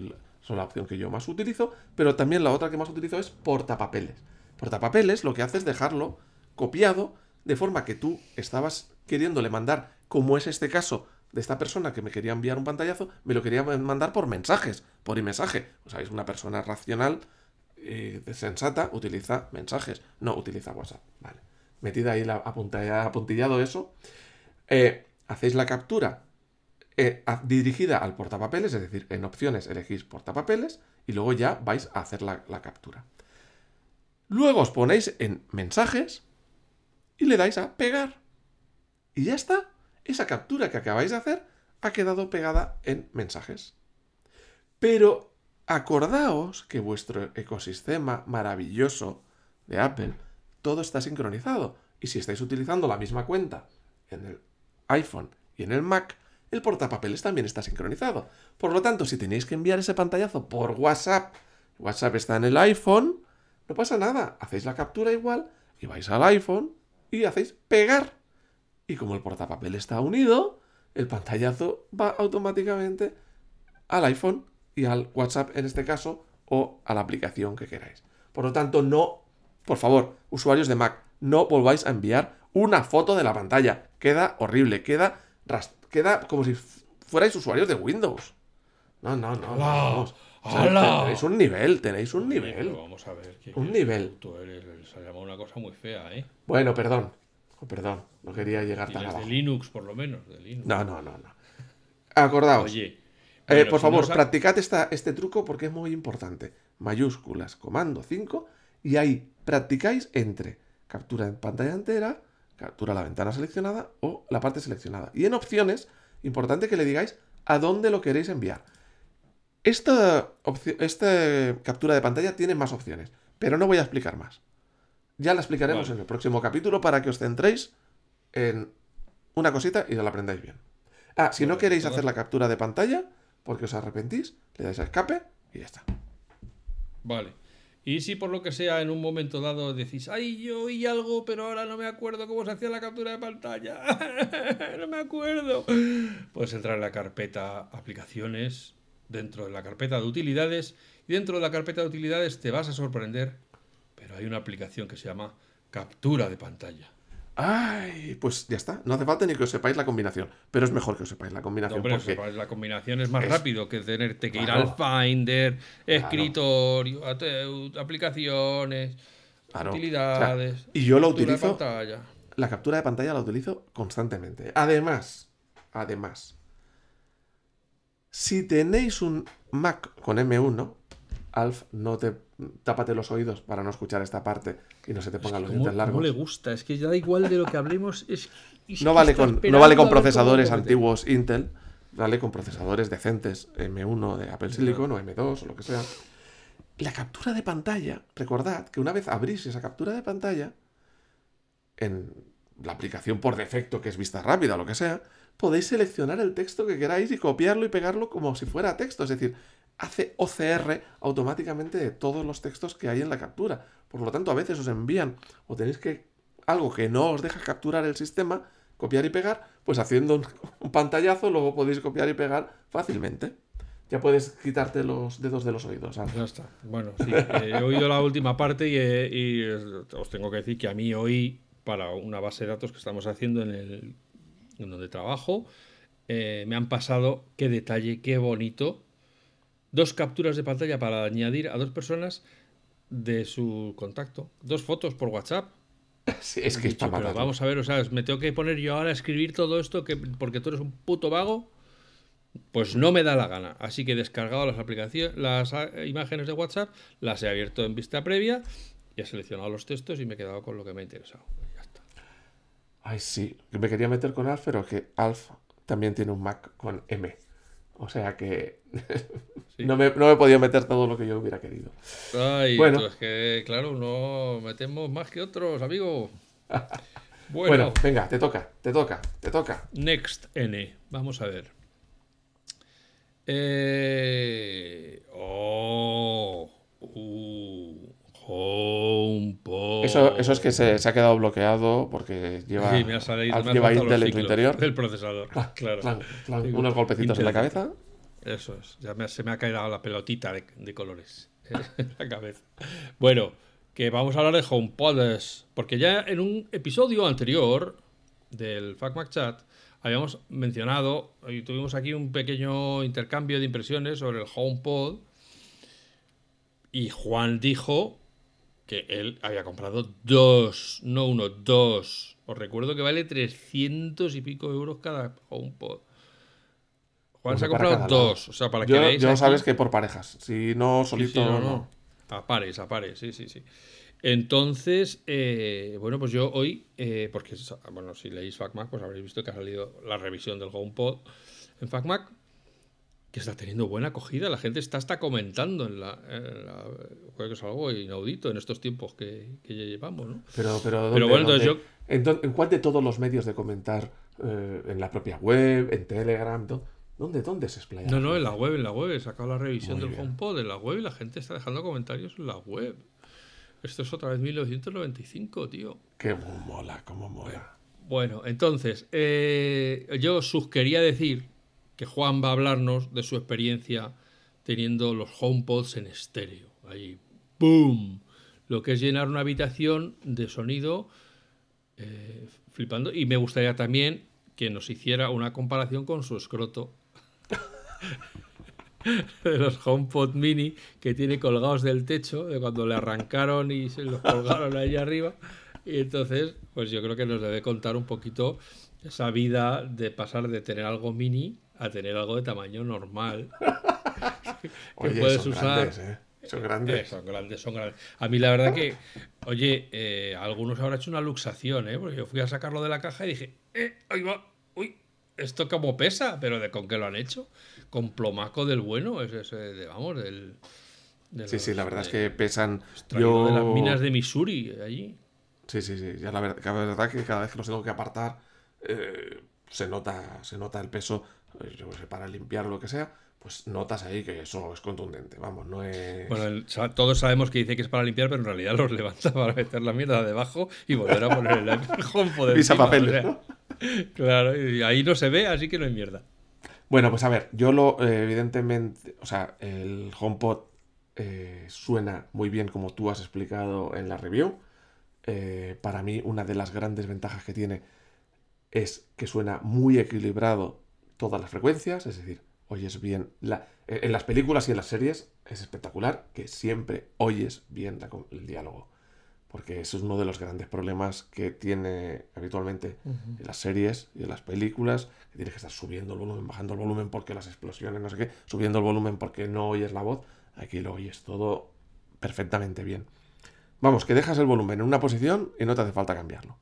la opción que yo más utilizo, pero también la otra que más utilizo es portapapeles. Portapapeles lo que hace es dejarlo copiado de forma que tú estabas queriéndole mandar, como es este caso de esta persona que me quería enviar un pantallazo, me lo quería mandar por mensajes, por mensaje. O sea, es una persona racional, eh, sensata, utiliza mensajes, no utiliza WhatsApp. Vale. Metida ahí la apuntillado eso. Eh, hacéis la captura eh, dirigida al portapapeles, es decir, en opciones elegís portapapeles y luego ya vais a hacer la, la captura. Luego os ponéis en mensajes y le dais a pegar. Y ya está. Esa captura que acabáis de hacer ha quedado pegada en mensajes. Pero acordaos que vuestro ecosistema maravilloso de Apple, todo está sincronizado. Y si estáis utilizando la misma cuenta en el iPhone y en el Mac, el portapapeles también está sincronizado. Por lo tanto, si tenéis que enviar ese pantallazo por WhatsApp, WhatsApp está en el iPhone, no pasa nada, hacéis la captura igual y vais al iPhone y hacéis pegar. Y como el portapapel está unido, el pantallazo va automáticamente al iPhone y al WhatsApp en este caso o a la aplicación que queráis. Por lo tanto, no, por favor, usuarios de Mac, no volváis a enviar una foto de la pantalla. Queda horrible, queda queda como si fuerais usuarios de Windows. No, no, no. Vamos. tenéis un nivel, tenéis un nivel. vamos a ver. un nivel. Tú eres, se ha llamado una cosa muy fea, ¿eh? Bueno, perdón. Oh, perdón, no quería llegar tan abajo. de Linux, por lo menos. De Linux. No, no, no, no. Acordaos. Oye. Eh, por favor, practicad esta, este truco porque es muy importante. Mayúsculas, comando 5, y ahí practicáis entre captura en pantalla entera, captura la ventana seleccionada o la parte seleccionada. Y en opciones, importante que le digáis a dónde lo queréis enviar. Esta, esta captura de pantalla tiene más opciones, pero no voy a explicar más. Ya la explicaremos en el próximo capítulo para que os centréis en una cosita y la aprendáis bien. Ah, si no queréis hacer la captura de pantalla, porque os arrepentís, le dais a escape y ya está. Vale. Y si por lo que sea en un momento dado decís, ay, yo oí algo, pero ahora no me acuerdo cómo se hacía la captura de pantalla, no me acuerdo, puedes entrar en la carpeta aplicaciones, dentro de la carpeta de utilidades, y dentro de la carpeta de utilidades te vas a sorprender, pero hay una aplicación que se llama captura de pantalla. Ay, pues ya está. No hace falta ni que os sepáis la combinación. Pero es mejor que os sepáis la combinación. No, porque la combinación es más rápido que tenerte que ir al Finder, escritorio, aplicaciones, utilidades. y yo lo utilizo. La captura de pantalla la utilizo constantemente. Además, además, si tenéis un Mac con M1, Alf, no te tápate los oídos para no escuchar esta parte y no se te pongan los dientes largos. No le gusta, es que ya da igual de lo que hablemos. no, vale con, no vale con procesadores antiguos Intel, vale con procesadores decentes M1 de Apple Silicon o M2 o lo que sea. la captura de pantalla, recordad que una vez abrís esa captura de pantalla, en la aplicación por defecto, que es vista rápida o lo que sea, podéis seleccionar el texto que queráis y copiarlo y pegarlo como si fuera texto. Es decir, hace OCR automáticamente de todos los textos que hay en la captura. Por lo tanto, a veces os envían o tenéis que algo que no os deja capturar el sistema, copiar y pegar, pues haciendo un, pantallazo luego podéis copiar y pegar fácilmente. Ya puedes quitarte los dedos de los oídos. Ya está. Bueno, sí, eh, he oído la última parte y, os tengo que decir que a mí hoy, para una base de datos que estamos haciendo en el en donde trabajo, eh, me han pasado, qué detalle, qué bonito, dos capturas de pantalla para añadir a dos personas de su contacto, dos fotos por WhatsApp. Sí, es que está pero Vamos a ver, o sea, me tengo que poner yo ahora a escribir todo esto que, porque tú eres un puto vago. Pues no me da la gana. Así que he descargado las aplicaciones, las ah, imágenes de WhatsApp, las he abierto en vista previa y he seleccionado los textos y me he quedado con lo que me ha interesado. Ya está. Ay, sí. Me quería meter con Alf, pero que Alf también tiene un Mac con M. O sea que no, me, no, me, he podido meter todo lo que yo hubiera querido. Ay, bueno. es que, claro, no metemos más que otros, amigo. bueno. venga, te toca, te toca, te toca. Next N. Vamos a ver. Eh... Oh. Uh. HomePod. Eso, eso es que se, se, ha quedado bloqueado porque lleva, sí, me ha salido, me lleva Intel en tu interior. El procesador, claro. unos golpecitos en la cabeza. Eso es, ya me, se me ha caído la pelotita de, de colores en la cabeza. Bueno, que vamos a hablar de HomePods, porque ya en un episodio anterior del FacMac Chat habíamos mencionado y tuvimos aquí un pequeño intercambio de impresiones sobre el HomePod y Juan dijo que él había comprado dos, no uno, dos. Os recuerdo que vale 300 y pico euros cada HomePod. Juan se ha comprado dos, o sea, para que veáis. Yo sabes que por parejas, si no solito. no, no. A pares, a pares, sí, sí, sí. Entonces, eh, bueno, pues yo hoy, eh, porque, bueno, si leéis FacMac, pues habréis visto que ha salido la revisión del HomePod en FacMac que está teniendo buena acogida. La gente está hasta comentando en la, en es algo inaudito en estos tiempos que, ya llevamos, ¿no? Pero, pero, bueno, entonces yo... ¿En, cuál de todos los medios de comentar? Eh, ¿En la propia web? ¿En Telegram? ¿Dónde, dónde se explaya? No, no, en la web, en la web. He sacado la revisión del HomePod en la web y la gente está dejando comentarios en la web. Esto es otra vez 1995, tío. Qué mola, cómo mola. Bueno, entonces, eh, yo os quería decir que Juan va a hablarnos de su experiencia teniendo los HomePods en estéreo. Ahí, ¡boom! Lo que es llenar una habitación de sonido eh, flipando. Y me gustaría también que nos hiciera una comparación con su escroto. de los HomePod mini que tiene colgados del techo, de cuando le arrancaron y se los colgaron ahí arriba. Y entonces, pues yo creo que nos debe contar un poquito esa vida de pasar de tener algo mini a tener algo de tamaño normal. que puedes usar. ¿eh? Son grandes. Eh, son grandes, son grandes. A mí la verdad que, oye, eh, algunos habrán hecho una luxación, ¿eh? Porque yo fui a sacarlo de la caja y dije, eh, ahí va, uy, esto como pesa, pero ¿de con qué lo han hecho? Con plomaco del bueno, es ese, de, vamos, del... sí, sí, la verdad es que pesan... Yo... De las minas de Missouri, allí. Sí, sí, sí. Ya la, verdad, la verdad que cada vez que los tengo que apartar, se, nota, se nota el peso pues, sé, para limpiar lo que sea, pues notas ahí que eso es contundente, vamos, no es... Bueno, todos sabemos que dice que es para limpiar, pero en realidad los levanta para meter la mierda debajo y volver a poner el HomePod de Pisa papeles, Claro, y ahí no se ve, así que no hay mierda. Bueno, pues a ver, yo lo, eh, evidentemente, o sea, el HomePod eh, suena muy bien como tú has explicado en la review. Eh, para mí, una de las grandes ventajas que tiene es que suena muy equilibrado todas las frecuencias, es decir, oyes bien. La, en las películas y en las series es espectacular que siempre oyes bien el diálogo. Porque eso es uno de los grandes problemas que tiene habitualmente en las series y en las películas, que tienes que estar subiendo el volumen, bajando el volumen porque las explosiones, no sé qué, subiendo el volumen porque no oyes la voz. Aquí lo oyes todo perfectamente bien. Vamos, que dejas el volumen en una posición y no te hace falta cambiarlo.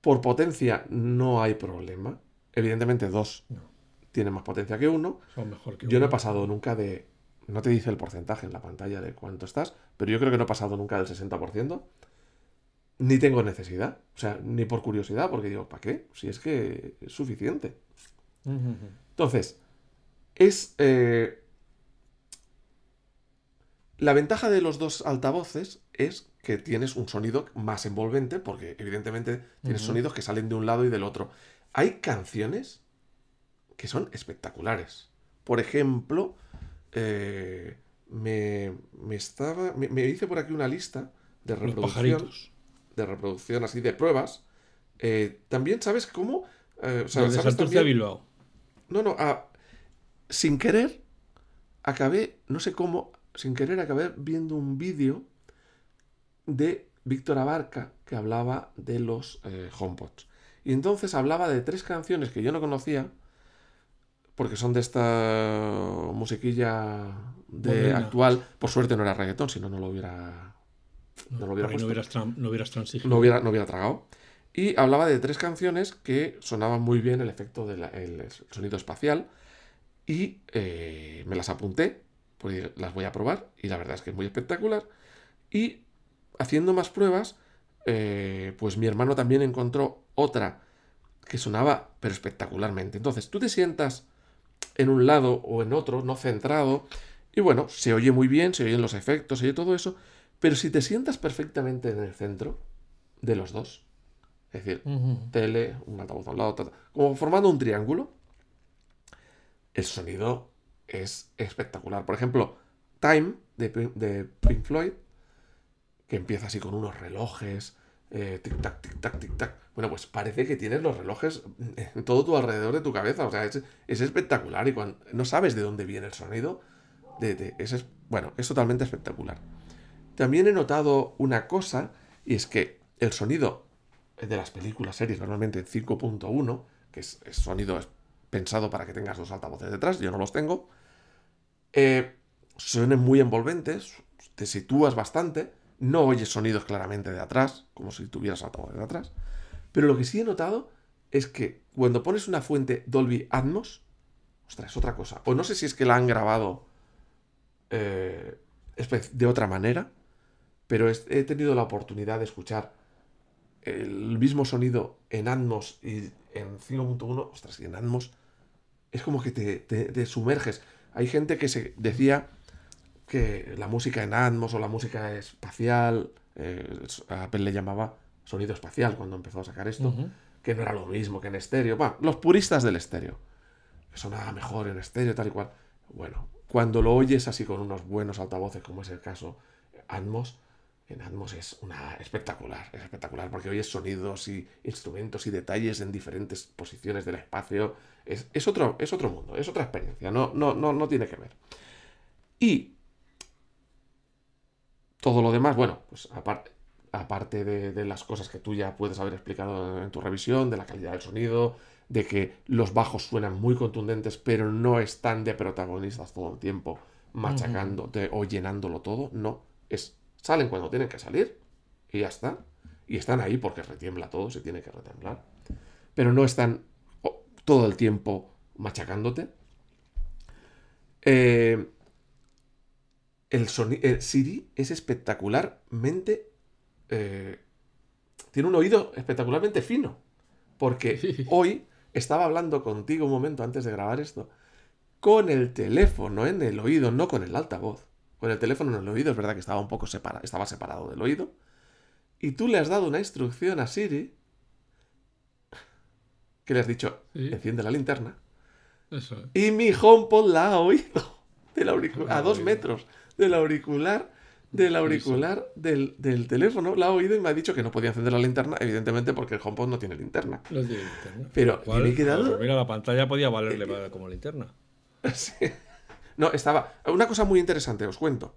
Por potencia no hay problema. Evidentemente, dos tienen más potencia que uno. Son mejor que Yo no he pasado nunca de no te dice el porcentaje en la pantalla de cuánto estás, pero yo creo que no he pasado nunca del 60%. Ni tengo necesidad, o sea, ni por curiosidad, porque digo, ¿para qué? Si es que es suficiente. Entonces, es... Eh, la ventaja de los dos altavoces es que tienes un sonido más envolvente, porque evidentemente tienes sonidos que salen de un lado y del otro. Hay canciones que son espectaculares. Por ejemplo, eh, me, estaba. Me, hice por aquí una lista de reproducción. De reproducción así de pruebas. Eh, también, ¿sabes cómo? Eh, o sea, ¿sabes Bilbao. No, no, sin querer, acabé, no sé cómo, sin querer acabé viendo un vídeo de Víctor Abarca que hablaba de los HomePods. Y entonces hablaba de tres canciones que yo no conocía porque son de esta musiquilla de actual. Por suerte no era reggaetón, si no, no lo hubiera. No, lo hubiera no, hubieras no hubieras No hubiera, no hubiera tragado. Y hablaba de tres canciones que sonaban muy bien el efecto del sonido espacial. Y eh, me las apunté, pues las voy a probar. Y la verdad es que es muy espectacular. Y haciendo más pruebas, eh, pues mi hermano también encontró otra que sonaba, pero espectacularmente. Entonces, tú te sientas en un lado o en otro, no centrado. Y bueno, se oye muy bien, se oyen los efectos, se oye todo eso, pero si te sientas perfectamente en el centro de los dos, es decir, tele, un altavoz a un lado, como formando un triángulo, el sonido es espectacular. Por ejemplo, Time de, de Pink Floyd, que empieza así con unos relojes, eh, tic-tac, tic-tac, tic-tac. Bueno, pues parece que tienes los relojes en todo tu alrededor de tu cabeza. O sea, es, espectacular. Y cuando no sabes de dónde viene el sonido, de, es, bueno, es totalmente espectacular. También he notado una cosa, y es que el sonido de las películas, series, normalmente en 5.1, que es, sonido pensado para que tengas dos altavoces detrás, yo no los tengo, eh, suenan muy envolventes, te sitúas bastante, no oyes sonidos claramente de atrás, como si tuvieras altavoces de atrás. Pero lo que sí he notado es que cuando pones una fuente Dolby Atmos, ostras, es otra cosa. O no sé si es que la han grabado eh, de otra manera, pero he tenido la oportunidad de escuchar el mismo sonido en Atmos y en 5.1, ostras, y en Atmos es como que te, sumerges. Hay gente que se decía que la música en Atmos o la música espacial, eh, Apple le llamaba sonido espacial cuando empezó a sacar esto, que no era lo mismo que en estéreo. Bueno, los puristas del estéreo, que sonaba mejor en estéreo, tal y cual. Bueno, cuando lo oyes así con unos buenos altavoces, como es el caso Atmos, en Atmos es una espectacular, es espectacular, porque oyes sonidos y instrumentos y detalles en diferentes posiciones del espacio. Es, otro, es otro mundo, es otra experiencia, no, no, no, no tiene que ver. Y todo lo demás, bueno, pues aparte, aparte de, las cosas que tú ya puedes haber explicado en tu revisión, de la calidad del sonido, de que los bajos suenan muy contundentes, pero no están de protagonistas todo el tiempo, machacándote o llenándolo todo. No, es salen cuando tienen que salir y ya está. Y están ahí porque retiembla todo, se tiene que retemblar. Pero no están todo el tiempo machacándote. Eh, el, el Siri es espectacularmente eh, tiene un oído espectacularmente fino. Porque hoy estaba hablando contigo un momento antes de grabar esto, con el teléfono en el oído, no con el altavoz. Con el teléfono en el oído, es verdad que estaba un poco separado, estaba separado del oído. Y tú le has dado una instrucción a Siri que le has dicho, enciende la linterna. Y mi HomePod la ha oído a dos metros del auricular del auricular del, teléfono, la ha oído y me ha dicho que no podía encender la linterna, evidentemente porque el HomePod no tiene linterna. No tiene linterna. Pero me he quedado... Pues mira, la pantalla podía valerle eh, como linterna. Sí. No, estaba... Una cosa muy interesante, os cuento.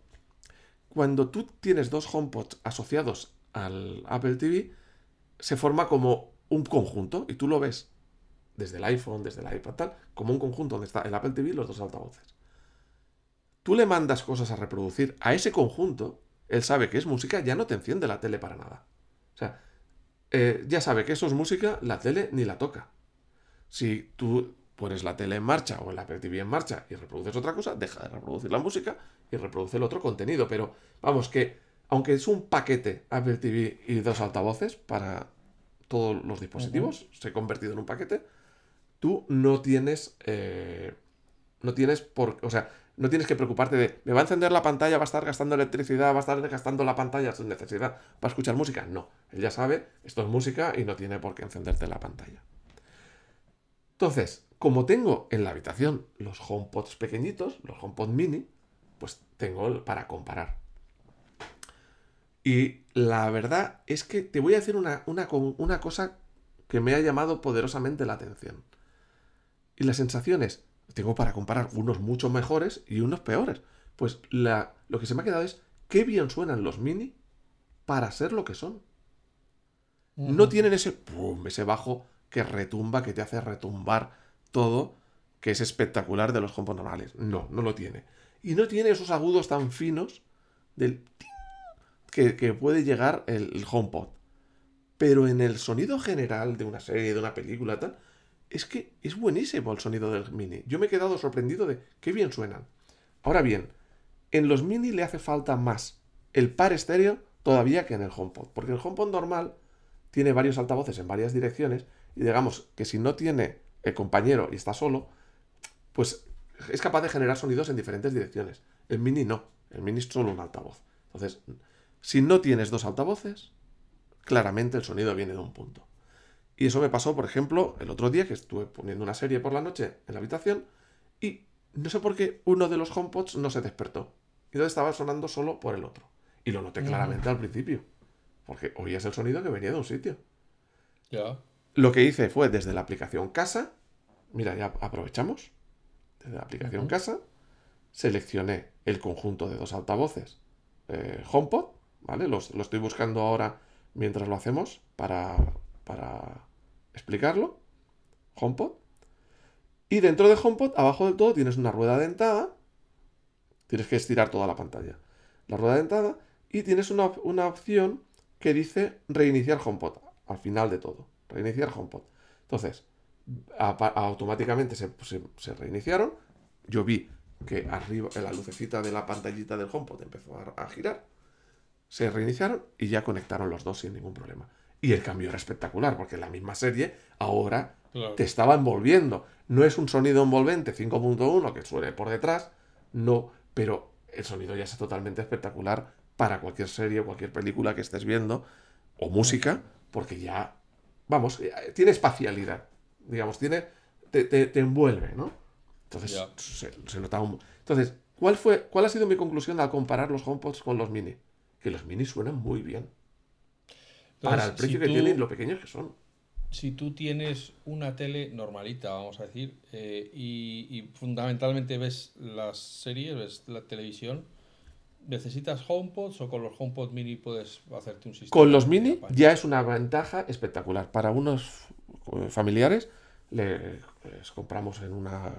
Cuando tú tienes dos HomePods asociados al Apple TV, se forma como un conjunto y tú lo ves desde el iPhone, desde el iPad, tal, como un conjunto donde está el Apple TV y los dos altavoces tú le mandas cosas a reproducir a ese conjunto, él sabe que es música, ya no te enciende la tele para nada. O sea, eh, ya sabe que eso es música, la tele ni la toca. Si tú pones la tele en marcha o el Apple TV en marcha y reproduces otra cosa, deja de reproducir la música y reproduce el otro contenido. Pero vamos, que aunque es un paquete Apple TV y dos altavoces para todos los dispositivos, se ha convertido en un paquete, tú no tienes. eh, no tienes por. O sea, no tienes que preocuparte de. ¿Me va a encender la pantalla? ¿Va a estar gastando electricidad? ¿Va a estar gastando la pantalla sin necesidad para escuchar música? No. Él ya sabe, esto es música y no tiene por qué encenderte la pantalla. Entonces, como tengo en la habitación los HomePods pequeñitos, los HomePod mini, pues tengo para comparar. Y la verdad es que te voy a decir una, una, una cosa que me ha llamado poderosamente la atención. Y las sensaciones, tengo para comparar unos mucho mejores y unos peores. Pues la, lo que se me ha quedado es qué bien suenan los mini para ser lo que son. No tienen ese pum, ese bajo que retumba, que te hace retumbar todo, que es espectacular de los HomePod normales. No, no lo tiene. Y no tiene esos agudos tan finos del ting que, que puede llegar el, el HomePod. Pero en el sonido general de una serie, de una película, tal, es que es buenísimo el sonido del mini. Yo me he quedado sorprendido de qué bien suenan. Ahora bien, en los mini le hace falta más el par estéreo todavía que en el HomePod. Porque el HomePod normal tiene varios altavoces en varias direcciones y digamos que si no tiene el compañero y está solo, pues es capaz de generar sonidos en diferentes direcciones. El mini no, el mini es solo un altavoz. Entonces, si no tienes dos altavoces, claramente el sonido viene de un punto. Y eso me pasó, por ejemplo, el otro día que estuve poniendo una serie por la noche en la habitación y no sé por qué uno de los HomePods no se despertó. Y entonces estaba sonando solo por el otro. Y lo noté claramente al principio. Porque oías el sonido que venía de un sitio. Ya. Lo que hice fue desde la aplicación casa, mira, ya aprovechamos, desde la aplicación casa, seleccioné el conjunto de dos altavoces eh, HomePod, ¿vale? Los- lo estoy buscando ahora mientras lo hacemos para, para explicarlo. HomePod. Y dentro de HomePod, abajo del todo, tienes una rueda dentada. Tienes que estirar toda la pantalla. La rueda dentada. Y tienes una, una opción que dice reiniciar HomePod. Al final de todo. Reiniciar HomePod. Entonces, automáticamente se, se- reiniciaron. Yo vi que arriba, en la lucecita de la pantallita del HomePod empezó a girar. Se reiniciaron y ya conectaron los dos sin ningún problema. Y el cambio era espectacular, porque la misma serie ahora Claro. te estaba envolviendo. No es un sonido envolvente 5.1 que suele por detrás, no, pero el sonido ya es totalmente espectacular para cualquier serie, cualquier película que estés viendo, o música, porque ya, vamos, eh, tiene espacialidad, digamos, tiene, te, te- te envuelve, ¿no? Entonces, se, se nota un... Entonces, ¿cuál, fue, ¿cuál ha sido mi conclusión al comparar los HomePods con los Mini? Que los Mini suenan muy bien. Para el precio si que tú- tienen y lo pequeños que son. si tú tienes una tele normalita, vamos a decir, eh, y, y fundamentalmente ves las series, ves la televisión, ¿necesitas HomePods o con los HomePod mini puedes hacerte un sistema? Con los mini ya es una ventaja espectacular. Para unos eh, familiares le- les compramos en una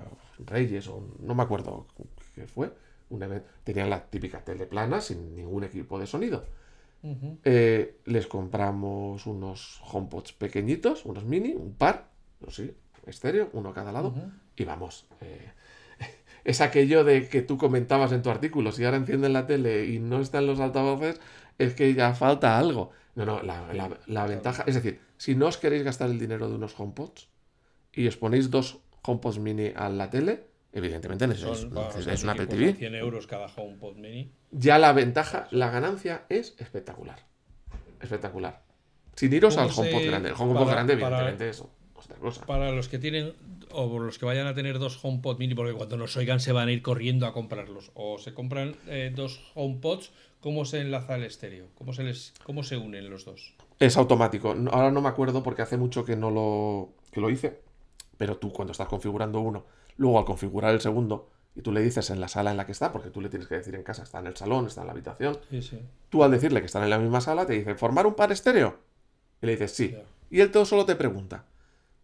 Reyes o no me acuerdo qué fue. un event- tenían la típica tele plana sin ningún equipo de sonido. Eh, les compramos unos HomePods pequeñitos, unos mini, un par, no sé, estéreo, uno a cada lado. Y vamos, eh, es aquello de que tú comentabas en tu artículo, si ahora encienden la tele y no están los altavoces, es que ya falta algo. No, no, la, la- la ventaja, es decir, si no os queréis gastar el dinero de unos HomePods y os ponéis dos HomePods mini a la tele, evidentemente necesitáis, Son, vamos una Apple TV. 100 euros cada HomePod mini. Ya la ventaja, la ganancia es espectacular. Espectacular. Sin iros ¿Cómo al HomePod grande. El HomePod para- grande, para- evidentemente, es otra cosa. Para los que tienen o los que vayan a tener dos HomePod mini, porque cuando nos oigan se van a ir corriendo a comprarlos, o se compran eh, dos HomePods, ¿cómo se enlaza el estéreo? ¿Cómo se, les, ¿Cómo se unen los dos? Es automático. Ahora no me acuerdo porque hace mucho que no lo, que lo hice. Pero tú cuando estás configurando uno, luego al configurar el segundo, y tú le dices en la sala en la que está, porque tú le tienes que decir en casa, está en el salón, está en la habitación, Sí, sí. tú al decirle que están en la misma sala, te dice, ¿formar un par estéreo? Y le dices, sí. Y él todo solo te pregunta,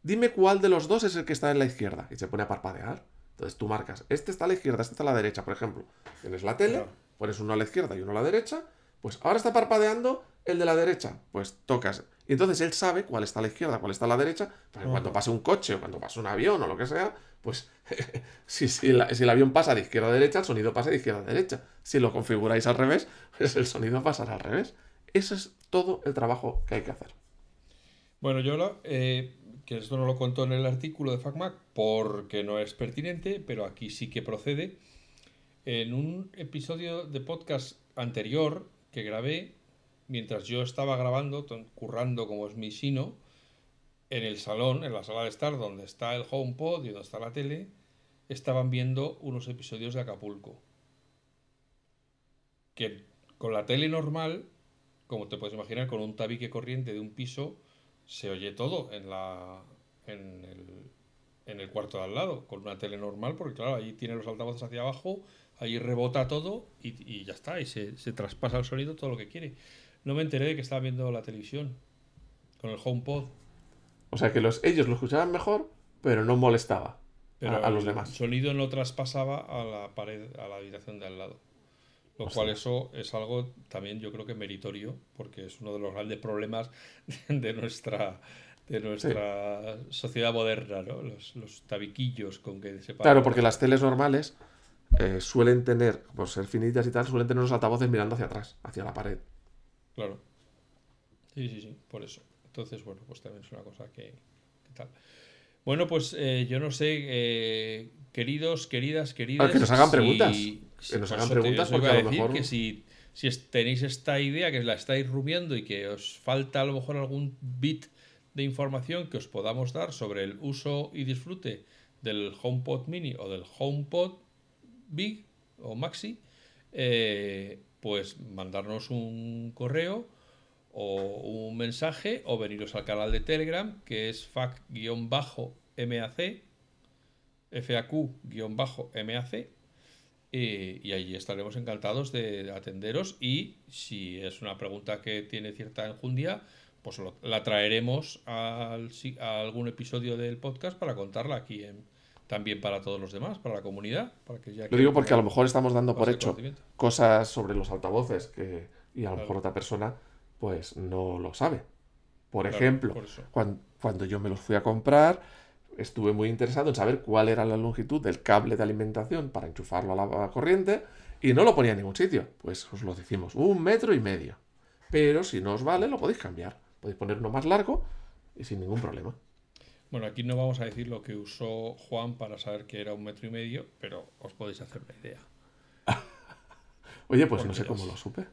dime cuál de los dos es el que está en la izquierda. Y se pone a parpadear. Entonces tú marcas, este está a la izquierda, este está a la derecha, por ejemplo. Tienes la tele, pones uno a la izquierda y uno a la derecha. Pues ahora está parpadeando el de la derecha. Pues tocas Y entonces él sabe cuál está a la izquierda, cuál está a la derecha, para cuando pase un coche o cuando pase un avión o lo que sea, pues si, el avión pasa de izquierda a derecha, el sonido pasa de izquierda a derecha. Si lo configuráis al revés, pues el sonido pasará al revés. Ese es todo el trabajo que hay que hacer. Bueno, yo eh, que esto no lo cuento en el artículo de FacMac porque no es pertinente, pero aquí sí que procede. En un episodio de podcast anterior que grabé, mientras yo estaba grabando, currando como es mi sino, en el salón, en la sala de estar, donde está el HomePod y donde está la tele, estaban viendo unos episodios de Acapulco. Que con la tele normal, como te puedes imaginar, con un tabique corriente de un piso, se oye todo en la en el, en el cuarto de al lado, con una tele normal, porque claro, ahí tiene los altavoces hacia abajo, ahí rebota todo y, y ya está, y se, se traspasa el sonido todo lo que quiere. No me enteré de que estaba viendo la televisión con el HomePod. O sea que los, ellos lo escuchaban mejor, pero no molestaba Pero a, a los el demás. sonido no traspasaba a la pared, a la habitación de al lado. Lo cual eso es algo también yo creo que meritorio, porque es uno de los grandes problemas de nuestra de nuestra sociedad moderna, ¿no? Los, los tabiquillos con que se Claro, porque las teles normales eh, suelen tener, por ser finitas y tal, suelen tener los altavoces mirando hacia atrás, hacia la pared. Claro. Sí, sí, sí, por eso. Entonces, bueno, pues también es una cosa que, que tal. Bueno, pues eh, yo no sé, eh, queridos, queridas, queridas. Ah, que nos hagan si- preguntas. si- Que nos hagan preguntas, porque a lo decir mejor- que si, si tenéis esta idea, que la estáis rumiando y que os falta a lo mejor algún bit de información que os podamos dar sobre el uso y disfrute del HomePod Mini o del HomePod Big o Maxi, eh, pues mandarnos un correo o un mensaje o veniros al canal de Telegram que es fac-mac, FAQ-mac y, y allí estaremos encantados de atenderos y si es una pregunta que tiene cierta enjundia, pues lo- la traeremos al, a algún episodio del podcast para contarla aquí en- también para todos los demás, para la comunidad. Para que ya Lo digo porque a lo mejor estamos dando por hecho cosas sobre los altavoces que, y a lo Claro. mejor otra persona pues no lo sabe. Por Claro, ejemplo, por cuando, yo me los fui a comprar, estuve muy interesado en saber cuál era la longitud del cable de alimentación para enchufarlo a la corriente y no lo ponía en ningún sitio. Pues os lo decimos, un metro y medio. Pero si no os vale, lo podéis cambiar. Podéis poner uno más largo y sin ningún problema. Bueno, aquí no vamos a decir lo que usó Juan para saber que era un metro y medio, pero os podéis hacer una idea. Oye, pues no sé cómo lo supe.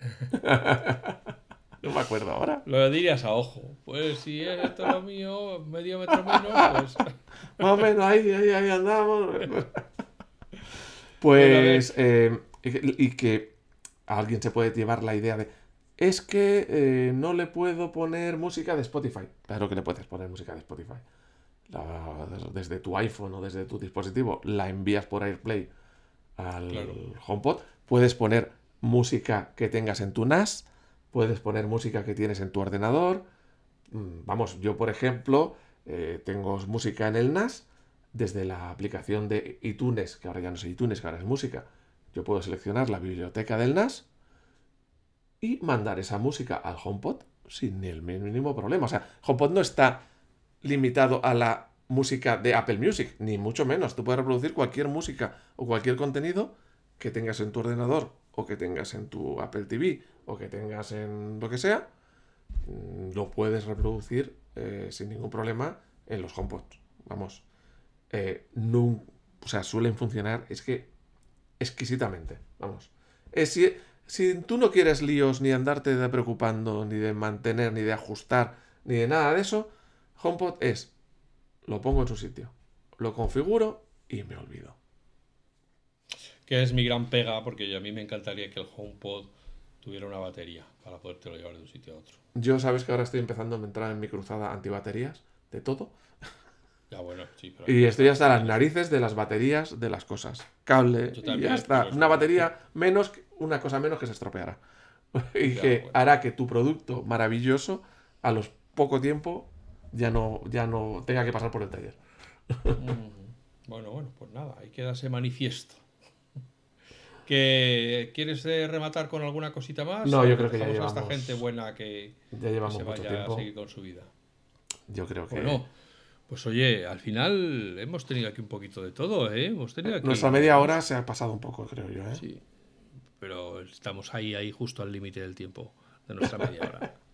no me acuerdo ahora. Lo dirías a ojo. Pues si es esto lo mío, medio metro menos, pues. Más o menos ahí, ahí, ahí andamos. Pues, eh, y que- a alguien se puede llevar la idea de, es que eh, no le puedo poner música de Spotify. Claro que le puedes poner música de Spotify. La- desde tu iPhone o desde tu dispositivo la envías por AirPlay al Claro. HomePod. Puedes poner música que tengas en tu NAS. Puedes poner música que tienes en tu ordenador. Mm, Vamos, yo por ejemplo eh, tengo música en el NAS desde la aplicación de iTunes, que ahora ya no es iTunes, que ahora es música. Yo puedo seleccionar la biblioteca del NAS y mandar esa música al HomePod sin el mínimo problema. O sea, HomePod no está limitado a la música de Apple Music, ni mucho menos. Tú puedes reproducir cualquier música o cualquier contenido que tengas en tu ordenador o que tengas en tu Apple TV o que tengas en lo que sea, mm, lo puedes reproducir eh, sin ningún problema en los HomePods. Vamos, eh, nun- o sea, suelen funcionar, es que exquisitamente, vamos. Eh, si, si tú no quieres líos ni andarte preocupando, ni de mantener, ni de ajustar, ni de nada de eso, HomePod es, lo pongo en su sitio, lo configuro y me olvido. Que es mi gran pega, porque a mí me encantaría que el HomePod tuviera una batería para podértelo llevar de un sitio a otro. Yo sabes que ahora estoy empezando a entrar en mi cruzada antibaterías, de todo, Ya bueno, sí, pero. y estoy hasta las narices de las baterías de las cosas. Cable, y ya está. pero Una batería menos, una cosa menos que se estropeará. y Ya, que bueno. hará que tu producto maravilloso, a los poco tiempo, ya no, ya no tenga que pasar por el taller. Mm, Bueno, bueno, pues nada, ahí queda ese manifiesto. Que ¿Quieres eh, rematar con alguna cosita más? No, ¿O yo creo que ya dejamos a esta llevamos- gente buena que, Ya que llevamos se mucho vaya a seguir con su vida. Yo creo que. Bueno, pues oye, al final hemos tenido aquí un poquito de todo, ¿eh? Hemos tenido aquí... Nuestra media hora se ha pasado un poco, creo yo, ¿eh? Sí, pero estamos ahí, ahí justo al límite del tiempo de nuestra media hora.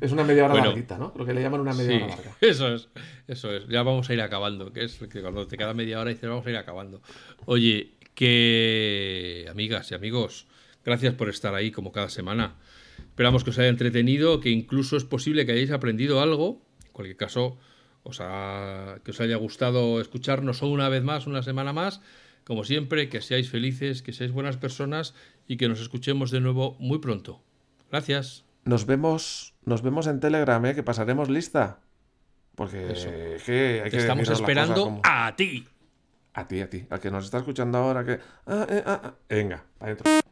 Es una media hora Bueno. larguita, ¿no? Lo que le llaman una media Sí, hora larga. eso es, eso es. Ya vamos a ir acabando, que es que cuando te queda media hora dices vamos a ir acabando. Oye, que amigas y amigos, gracias por estar ahí como cada semana. Esperamos que os haya entretenido, que incluso es posible que hayáis aprendido algo. En cualquier caso, os ha- que os haya gustado escucharnos una vez más, una semana más. Como siempre, que seáis felices, que seáis buenas personas y que nos escuchemos de nuevo muy pronto. Gracias. Nos vemos, nos vemos en Telegram, ¿eh? Que pasaremos lista. Porque Eso. es que hay Te que estamos esperando como- a ti. A ti, a ti. Al que nos está escuchando ahora que... ah, eh, ah, ah. Venga, adentro.